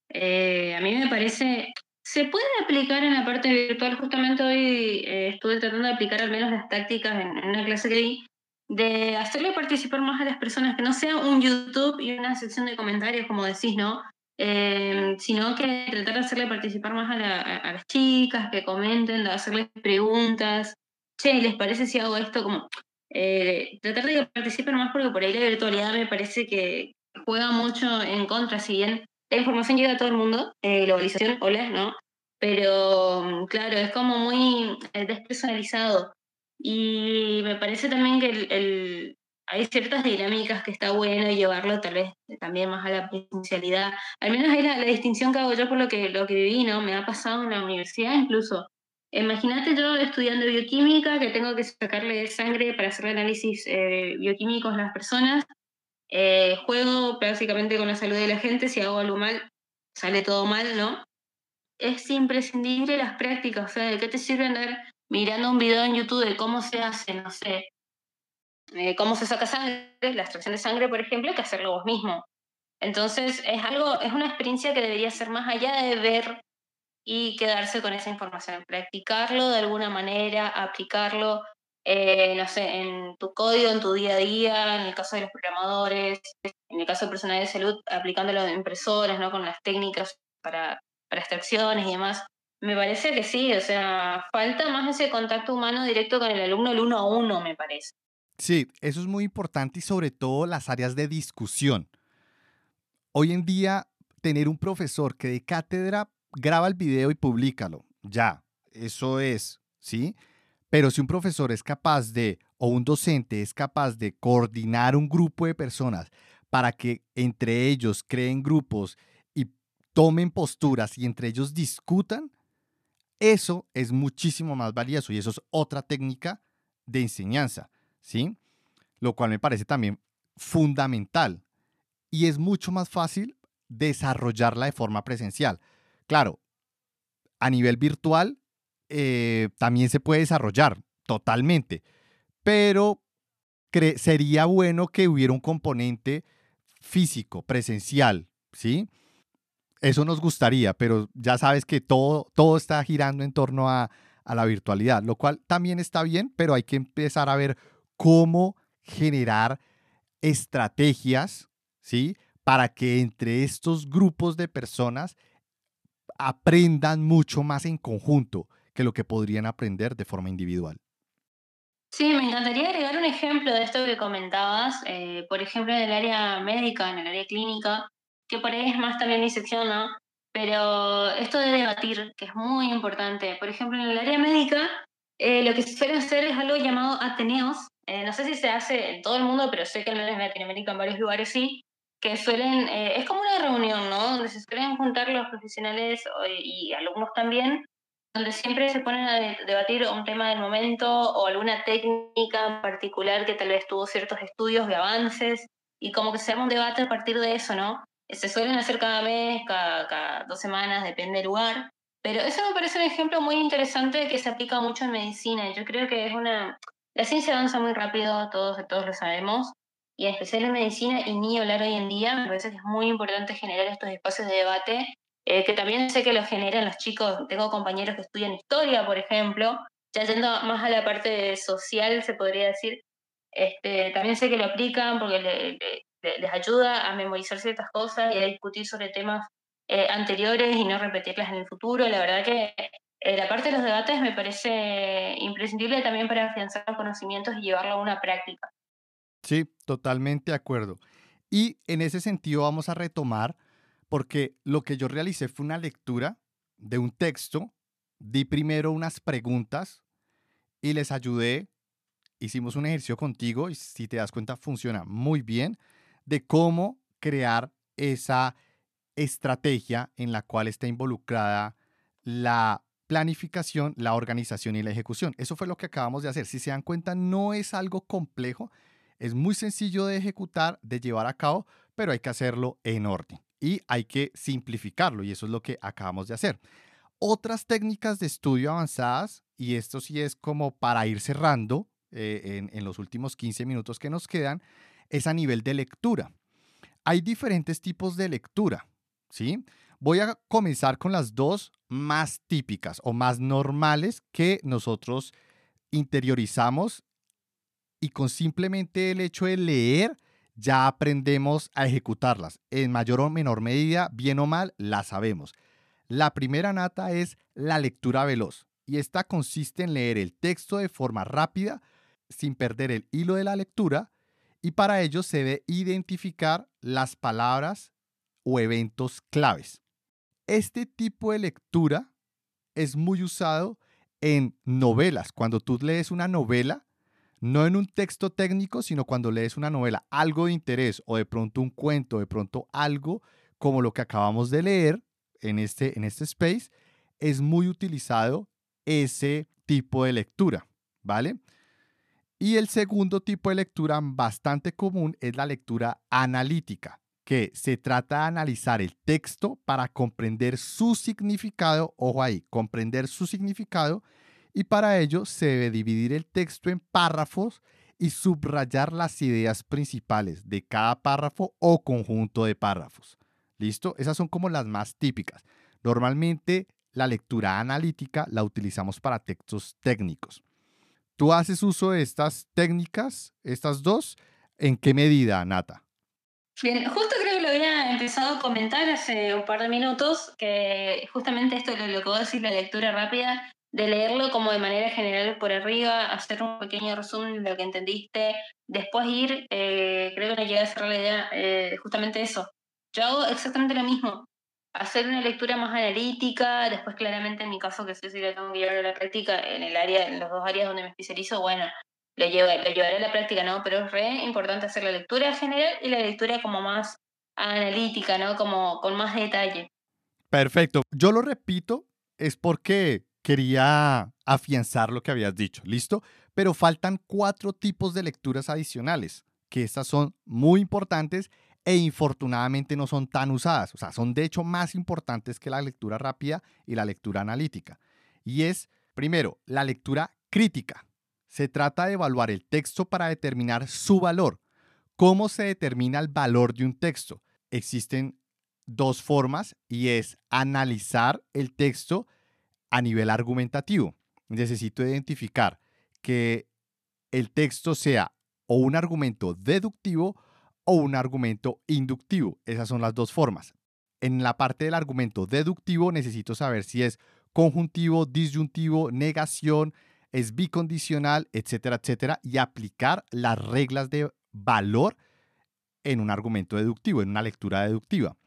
Eh, a mí me parece, se puede aplicar en la parte virtual, justamente hoy eh, estuve tratando de aplicar al menos las tácticas en, una clase que di, de hacerle participar más a las personas, que no sea un YouTube y una sección de comentarios, como decís, ¿no? Eh, sino que tratar de hacerle participar más a, a, las chicas, que comenten, de hacerles preguntas, che, ¿les parece si hago esto? Como eh, tratar de que participen más porque por ahí la virtualidad me parece que juega mucho en contra, si bien la información llega a todo el mundo, eh, globalización, hola, ¿no? Pero mm, claro, es como muy eh, despersonalizado. Y me parece también que el, hay ciertas dinámicas que está bueno llevarlo tal vez también más a la presencialidad. Al menos es la, la, distinción que hago yo por lo que, lo que viví, ¿no? Me ha pasado en la universidad incluso. Imagínate yo estudiando bioquímica, que tengo que sacarle sangre para hacer análisis eh, bioquímicos a las personas. Eh, juego básicamente con la salud de la gente, si hago algo mal, sale todo mal, ¿no? Es imprescindible las prácticas, o sea, ¿de qué te sirve andar mirando un video en YouTube de cómo se hace, no sé, eh, cómo se saca sangre, la extracción de sangre, por ejemplo, que hacerlo vos mismo? Entonces, es algo, es una experiencia que debería ser más allá de ver y quedarse con esa información, practicarlo de alguna manera, aplicarlo, eh, no sé, en tu código, en tu día a día, en el caso de los programadores, en el caso de personal de salud, aplicándolo en impresoras, ¿no? Con las técnicas para, para extracciones y demás. Me parece que sí, o sea, falta más ese contacto humano directo con el alumno, el uno a uno, me parece. Sí, eso es muy importante y sobre todo las áreas de discusión. Hoy en día, tener un profesor que de cátedra graba el video y públicalo, ya, eso es, ¿sí? Pero si un profesor es capaz de, o un docente es capaz de coordinar un grupo de personas para que entre ellos creen grupos y tomen posturas y entre ellos discutan, eso es muchísimo más valioso y eso es otra técnica de enseñanza, ¿sí? Lo cual me parece también fundamental y es mucho más fácil desarrollarla de forma presencial. Claro, a nivel virtual eh, también se puede desarrollar totalmente, pero sería bueno que hubiera un componente físico, presencial, ¿sí? Eso nos gustaría, pero ya sabes que todo, todo está girando en torno a, a la virtualidad, lo cual también está bien, pero hay que empezar a ver cómo generar estrategias, ¿sí? Para que entre estos grupos de personas aprendan mucho más en conjunto que lo que podrían aprender de forma individual. Sí, me encantaría agregar un ejemplo de esto que comentabas, eh, por ejemplo, en el área médica, en el área clínica, que por ahí es más también mi sección, ¿no? Pero esto de debatir, que es muy importante. Por ejemplo, en el área médica, eh, lo que se suele hacer es algo llamado Ateneos. Eh, no sé si se hace en todo el mundo, pero sé que en Latinoamérica, en varios lugares sí, que suelen, es como una reunión, ¿no? Donde se suelen juntar los profesionales y alumnos también donde siempre se ponen a debatir un tema del momento o alguna técnica en particular que tal vez tuvo ciertos estudios de avances y como que se arma un debate a partir de eso, ¿no? Se suelen hacer cada mes, cada, dos semanas, depende del lugar, pero eso me parece un ejemplo muy interesante que se aplica mucho en medicina. Yo creo que es una... La ciencia avanza muy rápido, todos, todos lo sabemos, y en especial en medicina y ni hablar hoy en día, me parece que es muy importante generar estos espacios de debate eh, que también sé que lo generan los chicos. Tengo compañeros que estudian historia, por ejemplo, ya yendo más a la parte social, se podría decir. Este, también sé que lo aplican porque les ayuda a memorizar ciertas cosas y a discutir sobre temas eh, anteriores y no repetirlas en el futuro. La verdad que eh, la parte de los debates me parece imprescindible también para afianzar los conocimientos y llevarlo a una práctica. Sí, totalmente de acuerdo. Y en ese sentido vamos a retomar porque lo que yo realicé fue una lectura de un texto, di primero unas preguntas y les ayudé, hicimos un ejercicio contigo y si te das cuenta funciona muy bien, de cómo crear esa estrategia en la cual está involucrada la planificación, la organización y la ejecución. Eso fue lo que acabamos de hacer. Si se dan cuenta, no es algo complejo, es muy sencillo de ejecutar, de llevar a cabo, pero hay que hacerlo en orden y hay que simplificarlo y eso es lo que acabamos de hacer. Otras técnicas de estudio avanzadas, y esto sí es como para ir cerrando eh, en, los últimos 15 minutos que nos quedan, es a nivel de lectura. Hay diferentes tipos de lectura, ¿sí? Voy a comenzar con las dos más típicas o más normales que nosotros interiorizamos y con simplemente el hecho de leer ya aprendemos a ejecutarlas. En mayor o menor medida, bien o mal, las sabemos. La primera nata es la lectura veloz y esta consiste en leer el texto de forma rápida sin perder el hilo de la lectura y para ello se debe identificar las palabras o eventos claves. Este tipo de lectura es muy usado en novelas. Cuando tú lees una novela, no en un texto técnico, sino cuando lees una novela, algo de interés o de pronto un cuento, de pronto algo como lo que acabamos de leer en este, en este space, es muy utilizado ese tipo de lectura, ¿vale? Y el segundo tipo de lectura bastante común es la lectura analítica, que se trata de analizar el texto para comprender su significado, ojo ahí, comprender su significado y para ello se debe dividir el texto en párrafos y subrayar las ideas principales de cada párrafo o conjunto de párrafos. ¿Listo? Esas son como las más típicas. Normalmente la lectura analítica la utilizamos para textos técnicos. ¿Tú haces uso de estas técnicas, estas dos? ¿En qué medida, Nata? Bien, justo creo que lo había empezado a comentar hace un par de minutos que justamente esto lo, que vos decís, la lectura rápida, de leerlo como de manera general por arriba, hacer un pequeño resumen de lo que entendiste, después ir, eh, creo que no llegué a cerrar la idea, eh, justamente eso. Yo hago exactamente lo mismo, hacer una lectura más analítica, después claramente en mi caso que sé si lo tengo que llevar a la práctica en el área, en los dos áreas donde me especializo, bueno, lo, llevo, lo llevaré a la práctica, ¿no? Pero es re importante hacer la lectura general y la lectura como más analítica, ¿no? Como con más detalle. Perfecto. Yo lo repito, es porque quería afianzar lo que habías dicho, ¿listo? Pero faltan cuatro tipos de lecturas adicionales, que estas son muy importantes e infortunadamente no son tan usadas. O sea, son de hecho más importantes que la lectura rápida y la lectura analítica. Y es, primero, la lectura crítica. Se trata de evaluar el texto para determinar su valor. ¿Cómo se determina el valor de un texto? Existen dos formas y es analizar el texto a nivel argumentativo. Necesito identificar que el texto sea o un argumento deductivo o un argumento inductivo. Esas son las dos formas. En la parte del argumento deductivo necesito saber si es conjuntivo, disyuntivo, negación, es bicondicional, etcétera, etcétera, y aplicar las reglas de valor en un argumento deductivo, en una lectura deductiva.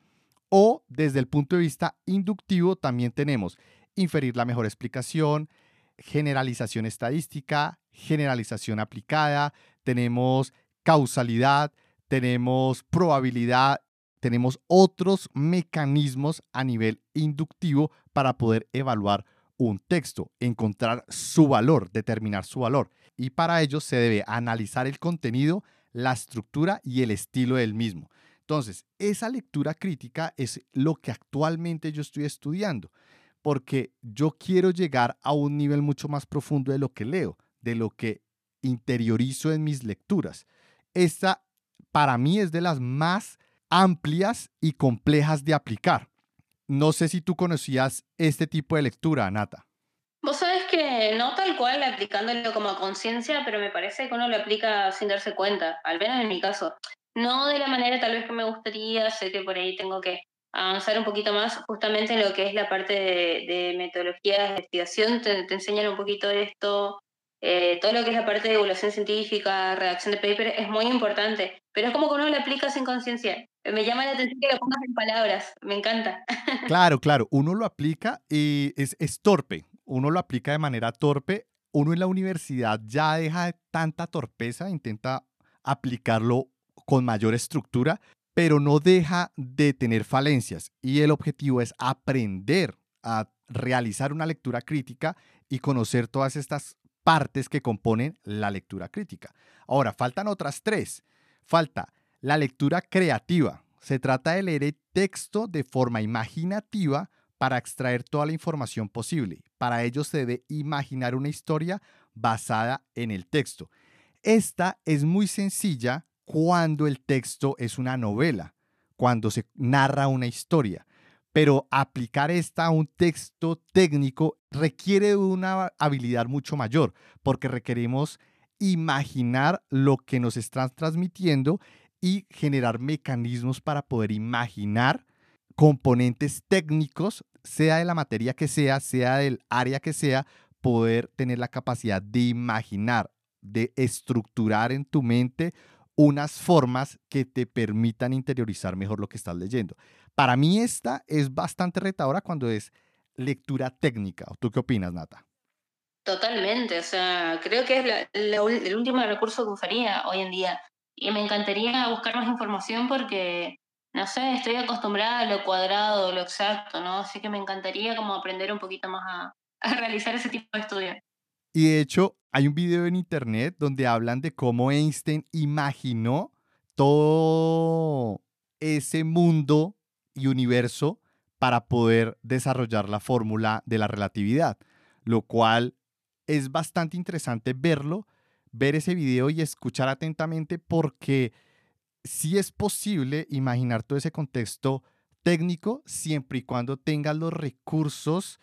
O desde el punto de vista inductivo también tenemos inferir la mejor explicación, generalización estadística, generalización aplicada, tenemos causalidad, tenemos probabilidad, tenemos otros mecanismos a nivel inductivo para poder evaluar un texto, encontrar su valor, determinar su valor. Y para ello se debe analizar el contenido, la estructura y el estilo del mismo. Entonces, esa lectura crítica es lo que actualmente yo estoy estudiando porque yo quiero llegar a un nivel mucho más profundo de lo que leo, de lo que interiorizo en mis lecturas. Esta para mí es de las más amplias y complejas de aplicar. No sé si tú conocías este tipo de lectura, Nata. Vos sabés que no tal cual aplicándolo como conciencia, pero me parece que uno lo aplica sin darse cuenta, al menos en mi caso. No de la manera tal vez que me gustaría, sé que por ahí tengo que avanzar un poquito más justamente en lo que es la parte de, metodología de investigación, te, enseñan un poquito de esto, eh, todo lo que es la parte de evaluación científica, redacción de paper, es muy importante, pero es como que uno lo aplica sin conciencia. Me llama la atención que lo pongas en palabras, me encanta. Claro, claro, uno lo aplica y es, es torpe, uno lo aplica de manera torpe, uno en la universidad ya deja de tanta torpeza, intenta aplicarlo con mayor estructura, pero no deja de tener falencias y el objetivo es aprender a realizar una lectura crítica y conocer todas estas partes que componen la lectura crítica. Ahora, faltan otras tres. Falta la lectura creativa. Se trata de leer el texto de forma imaginativa para extraer toda la información posible. Para ello se debe imaginar una historia basada en el texto. Esta es muy sencilla cuando el texto es una novela, cuando se narra una historia. Pero aplicar esta a un texto técnico requiere una habilidad mucho mayor, porque requerimos imaginar lo que nos están transmitiendo y generar mecanismos para poder imaginar componentes técnicos, sea de la materia que sea, sea del área que sea, poder tener la capacidad de imaginar, de estructurar en tu mente unas formas que te permitan interiorizar mejor lo que estás leyendo. Para mí esta es bastante retadora cuando es lectura técnica. ¿Tú qué opinas, Nata? Totalmente, o sea, creo que es el último recurso que usaría hoy en día. Y me encantaría buscar más información porque, no sé, estoy acostumbrada a lo cuadrado, lo exacto, ¿no? Así que me encantaría como aprender un poquito más a, a realizar ese tipo de estudios. Y de hecho, hay un video en internet donde hablan de cómo Einstein imaginó todo ese mundo y universo para poder desarrollar la fórmula de la relatividad, lo cual es bastante interesante verlo, ver ese video y escuchar atentamente porque sí es posible imaginar todo ese contexto técnico siempre y cuando tengas los recursos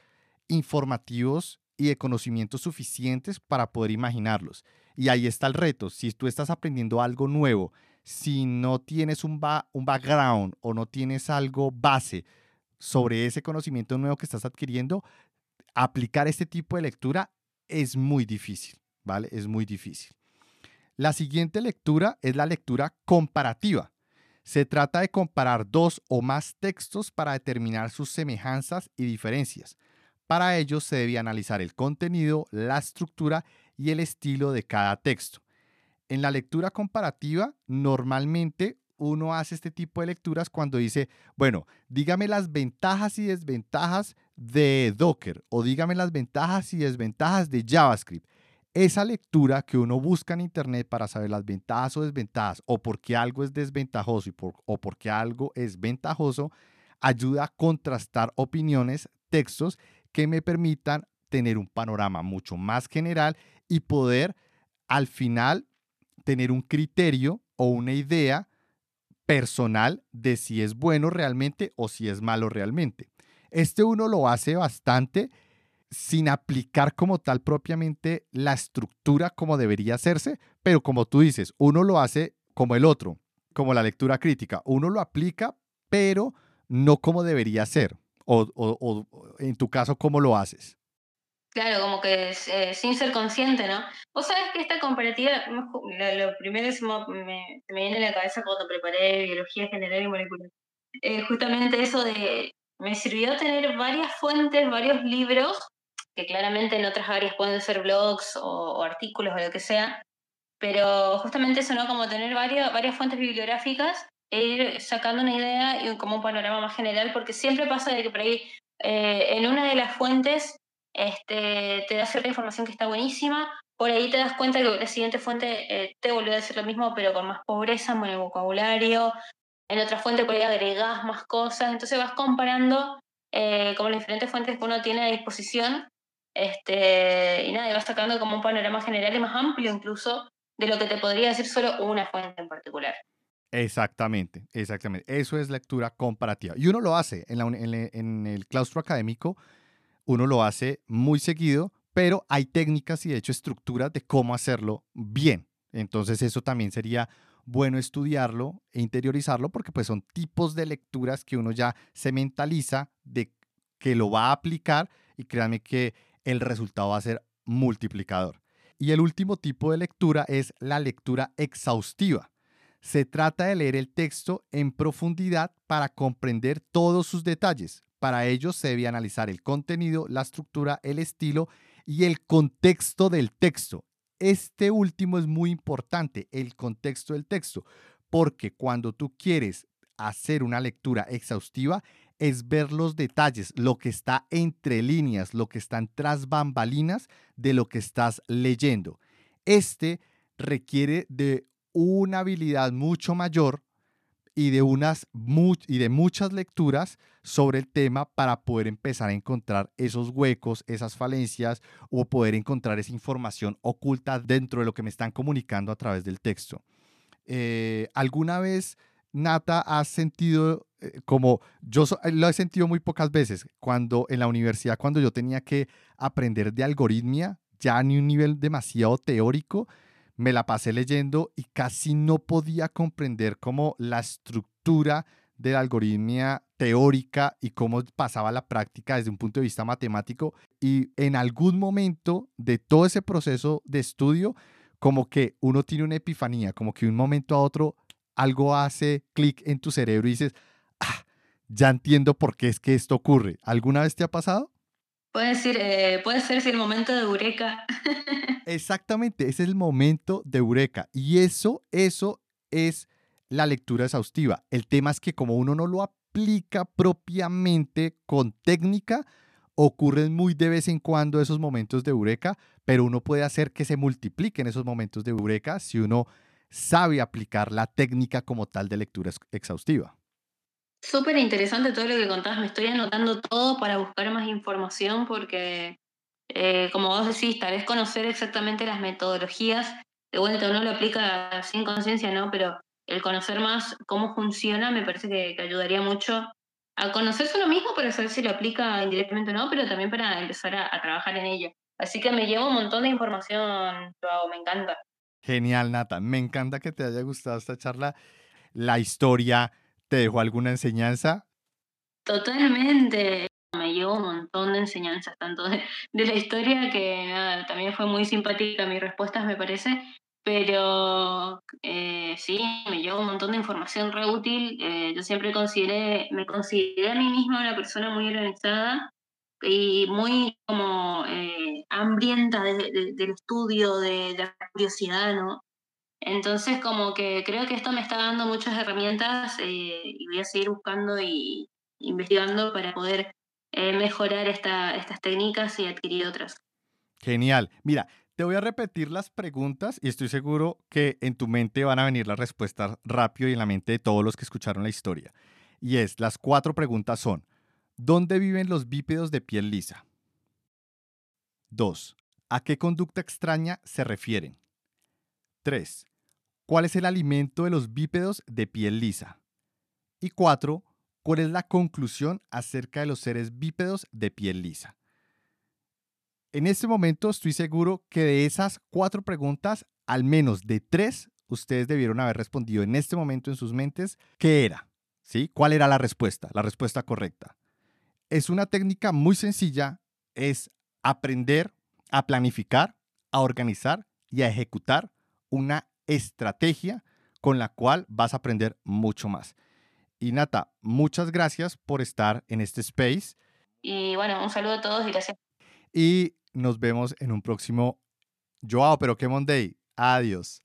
informativos y de conocimientos suficientes para poder imaginarlos. Y ahí está el reto. Si tú estás aprendiendo algo nuevo si no tienes un, un background o no tienes algo base sobre ese conocimiento nuevo que estás adquiriendo, aplicar este tipo de lectura es muy difícil, ¿vale? Es muy difícil. La siguiente lectura es la lectura comparativa. Se trata de comparar dos o más textos para determinar sus semejanzas y diferencias. Para ello se debe analizar el contenido, la estructura y el estilo de cada texto. En la lectura comparativa, normalmente uno hace este tipo de lecturas cuando dice, bueno, dígame las ventajas y desventajas de Docker o dígame las ventajas y desventajas de JavaScript. Esa lectura que uno busca en Internet para saber las ventajas o desventajas o por qué algo es desventajoso y o por qué algo es ventajoso, ayuda a contrastar opiniones, textos que me permitan tener un panorama mucho más general y poder al final tener un criterio o una idea personal de si es bueno realmente o si es malo realmente. Este uno lo hace bastante sin aplicar como tal propiamente la estructura como debería hacerse, pero como tú dices, uno lo hace como el otro, como la lectura crítica. Uno lo aplica, pero no como debería ser. O, o, en tu caso, ¿cómo lo haces? Claro, como que eh, sin ser consciente, ¿no? Vos sabés que esta comparativa, lo, primero que me, me, viene a la cabeza cuando preparé biología general y molecular. Eh, justamente eso de, me sirvió tener varias fuentes, varios libros, que claramente en otras áreas pueden ser blogs o, artículos o lo que sea, pero justamente eso, ¿no? Como tener varias, varias fuentes bibliográficas e ir sacando una idea y como un panorama más general, porque siempre pasa de que por ahí eh, en una de las fuentes este, te da cierta información que está buenísima, por ahí te das cuenta que la siguiente fuente eh, te vuelve a decir lo mismo, pero con más pobreza en el vocabulario, en otra fuente por ahí agregás más cosas, entonces vas comparando eh, como las diferentes fuentes que uno tiene a disposición, este, y nada, y vas sacando como un panorama general y más amplio incluso de lo que te podría decir solo una fuente en particular. Exactamente, exactamente. Eso es lectura comparativa. Y uno lo hace en, en el claustro académico uno lo hace muy seguido, pero hay técnicas y de hecho estructuras de cómo hacerlo bien. Entonces eso también sería bueno estudiarlo e interiorizarlo porque pues son tipos de lecturas que uno ya se mentaliza de que lo va a aplicar y créanme que el resultado va a ser multiplicador. Y el último tipo de lectura es la lectura exhaustiva. Se trata de leer el texto en profundidad para comprender todos sus detalles, para ello se debe analizar el contenido, la estructura, el estilo y el contexto del texto. Este último es muy importante, el contexto del texto, porque cuando tú quieres hacer una lectura exhaustiva, es ver los detalles, lo que está entre líneas, lo que está tras bambalinas de lo que estás leyendo. Este requiere de una habilidad mucho mayor y de, unas y de muchas lecturas sobre el tema para poder empezar a encontrar esos huecos, esas falencias o poder encontrar esa información oculta dentro de lo que me están comunicando a través del texto. Eh, ¿Alguna vez, Nata, has sentido eh, como yo lo he sentido muy pocas veces cuando en la universidad, cuando yo tenía que aprender de algoritmia, ya ni un nivel demasiado teórico, me la pasé leyendo y casi no podía comprender cómo la estructura de la algoritmia teórica y cómo pasaba la práctica desde un punto de vista matemático. Y en algún momento de todo ese proceso de estudio, como que uno tiene una epifanía, como que de un momento a otro algo hace clic en tu cerebro y dices, ah, ya entiendo por qué es que esto ocurre. ¿Alguna vez te ha pasado? Puede, decir, eh, puede ser el momento de eureka. Exactamente, es el momento de eureka. Y eso, eso es la lectura exhaustiva. El tema es que como uno no lo aplica propiamente con técnica, ocurren muy de vez en cuando esos momentos de eureka, pero uno puede hacer que se multipliquen esos momentos de eureka si uno sabe aplicar la técnica como tal de lectura exhaustiva. Súper interesante todo lo que contabas, me estoy anotando todo para buscar más información porque, eh, como vos decís, tal vez conocer exactamente las metodologías, de vuelta uno lo aplica sin conciencia, ¿no? Pero el conocer más cómo funciona me parece que, ayudaría mucho a conocerse uno mismo para saber si lo aplica indirectamente o no, pero también para empezar a, trabajar en ello. Así que me llevo un montón de información, me encanta. Genial, Nata. Me encanta que te haya gustado esta charla. La historia te dejó alguna enseñanza. Totalmente. Me llevó un montón de enseñanzas, tanto de, la historia, que también fue muy simpática mis respuestas, me parece, pero eh, sí, me llevó un montón de información re útil. Eh, yo siempre consideré, me consideré a mí misma una persona muy organizada y muy como eh, hambrienta del estudio, de, la curiosidad, ¿no? Entonces como que creo que esto me está dando muchas herramientas y voy a seguir buscando y investigando para poder mejorar esta, estas técnicas y adquirir otras. Genial. Mira, te voy a repetir las preguntas y estoy seguro que en tu mente van a venir las respuestas rápido y en la mente de todos los que escucharon la historia. Y es, las cuatro preguntas son, ¿dónde viven los bípedos de piel lisa? 2. ¿A qué conducta extraña se refieren? 3. ¿Cuál es el alimento de los bípedos de piel lisa? Y 4. ¿Cuál es la conclusión acerca de los seres bípedos de piel lisa? En este momento estoy seguro que de esas cuatro preguntas, al menos de tres, ustedes debieron haber respondido en este momento en sus mentes qué era, ¿sí? ¿Cuál era la respuesta? La respuesta correcta. Es una técnica muy sencilla, es aprender a planificar, a organizar y a ejecutar una estrategia con la cual vas a aprender mucho más. Y Nata, muchas gracias por estar en este space. Y bueno, un saludo a todos y gracias. Y nos vemos en un próximo Joao, pero qué Monday. Adiós.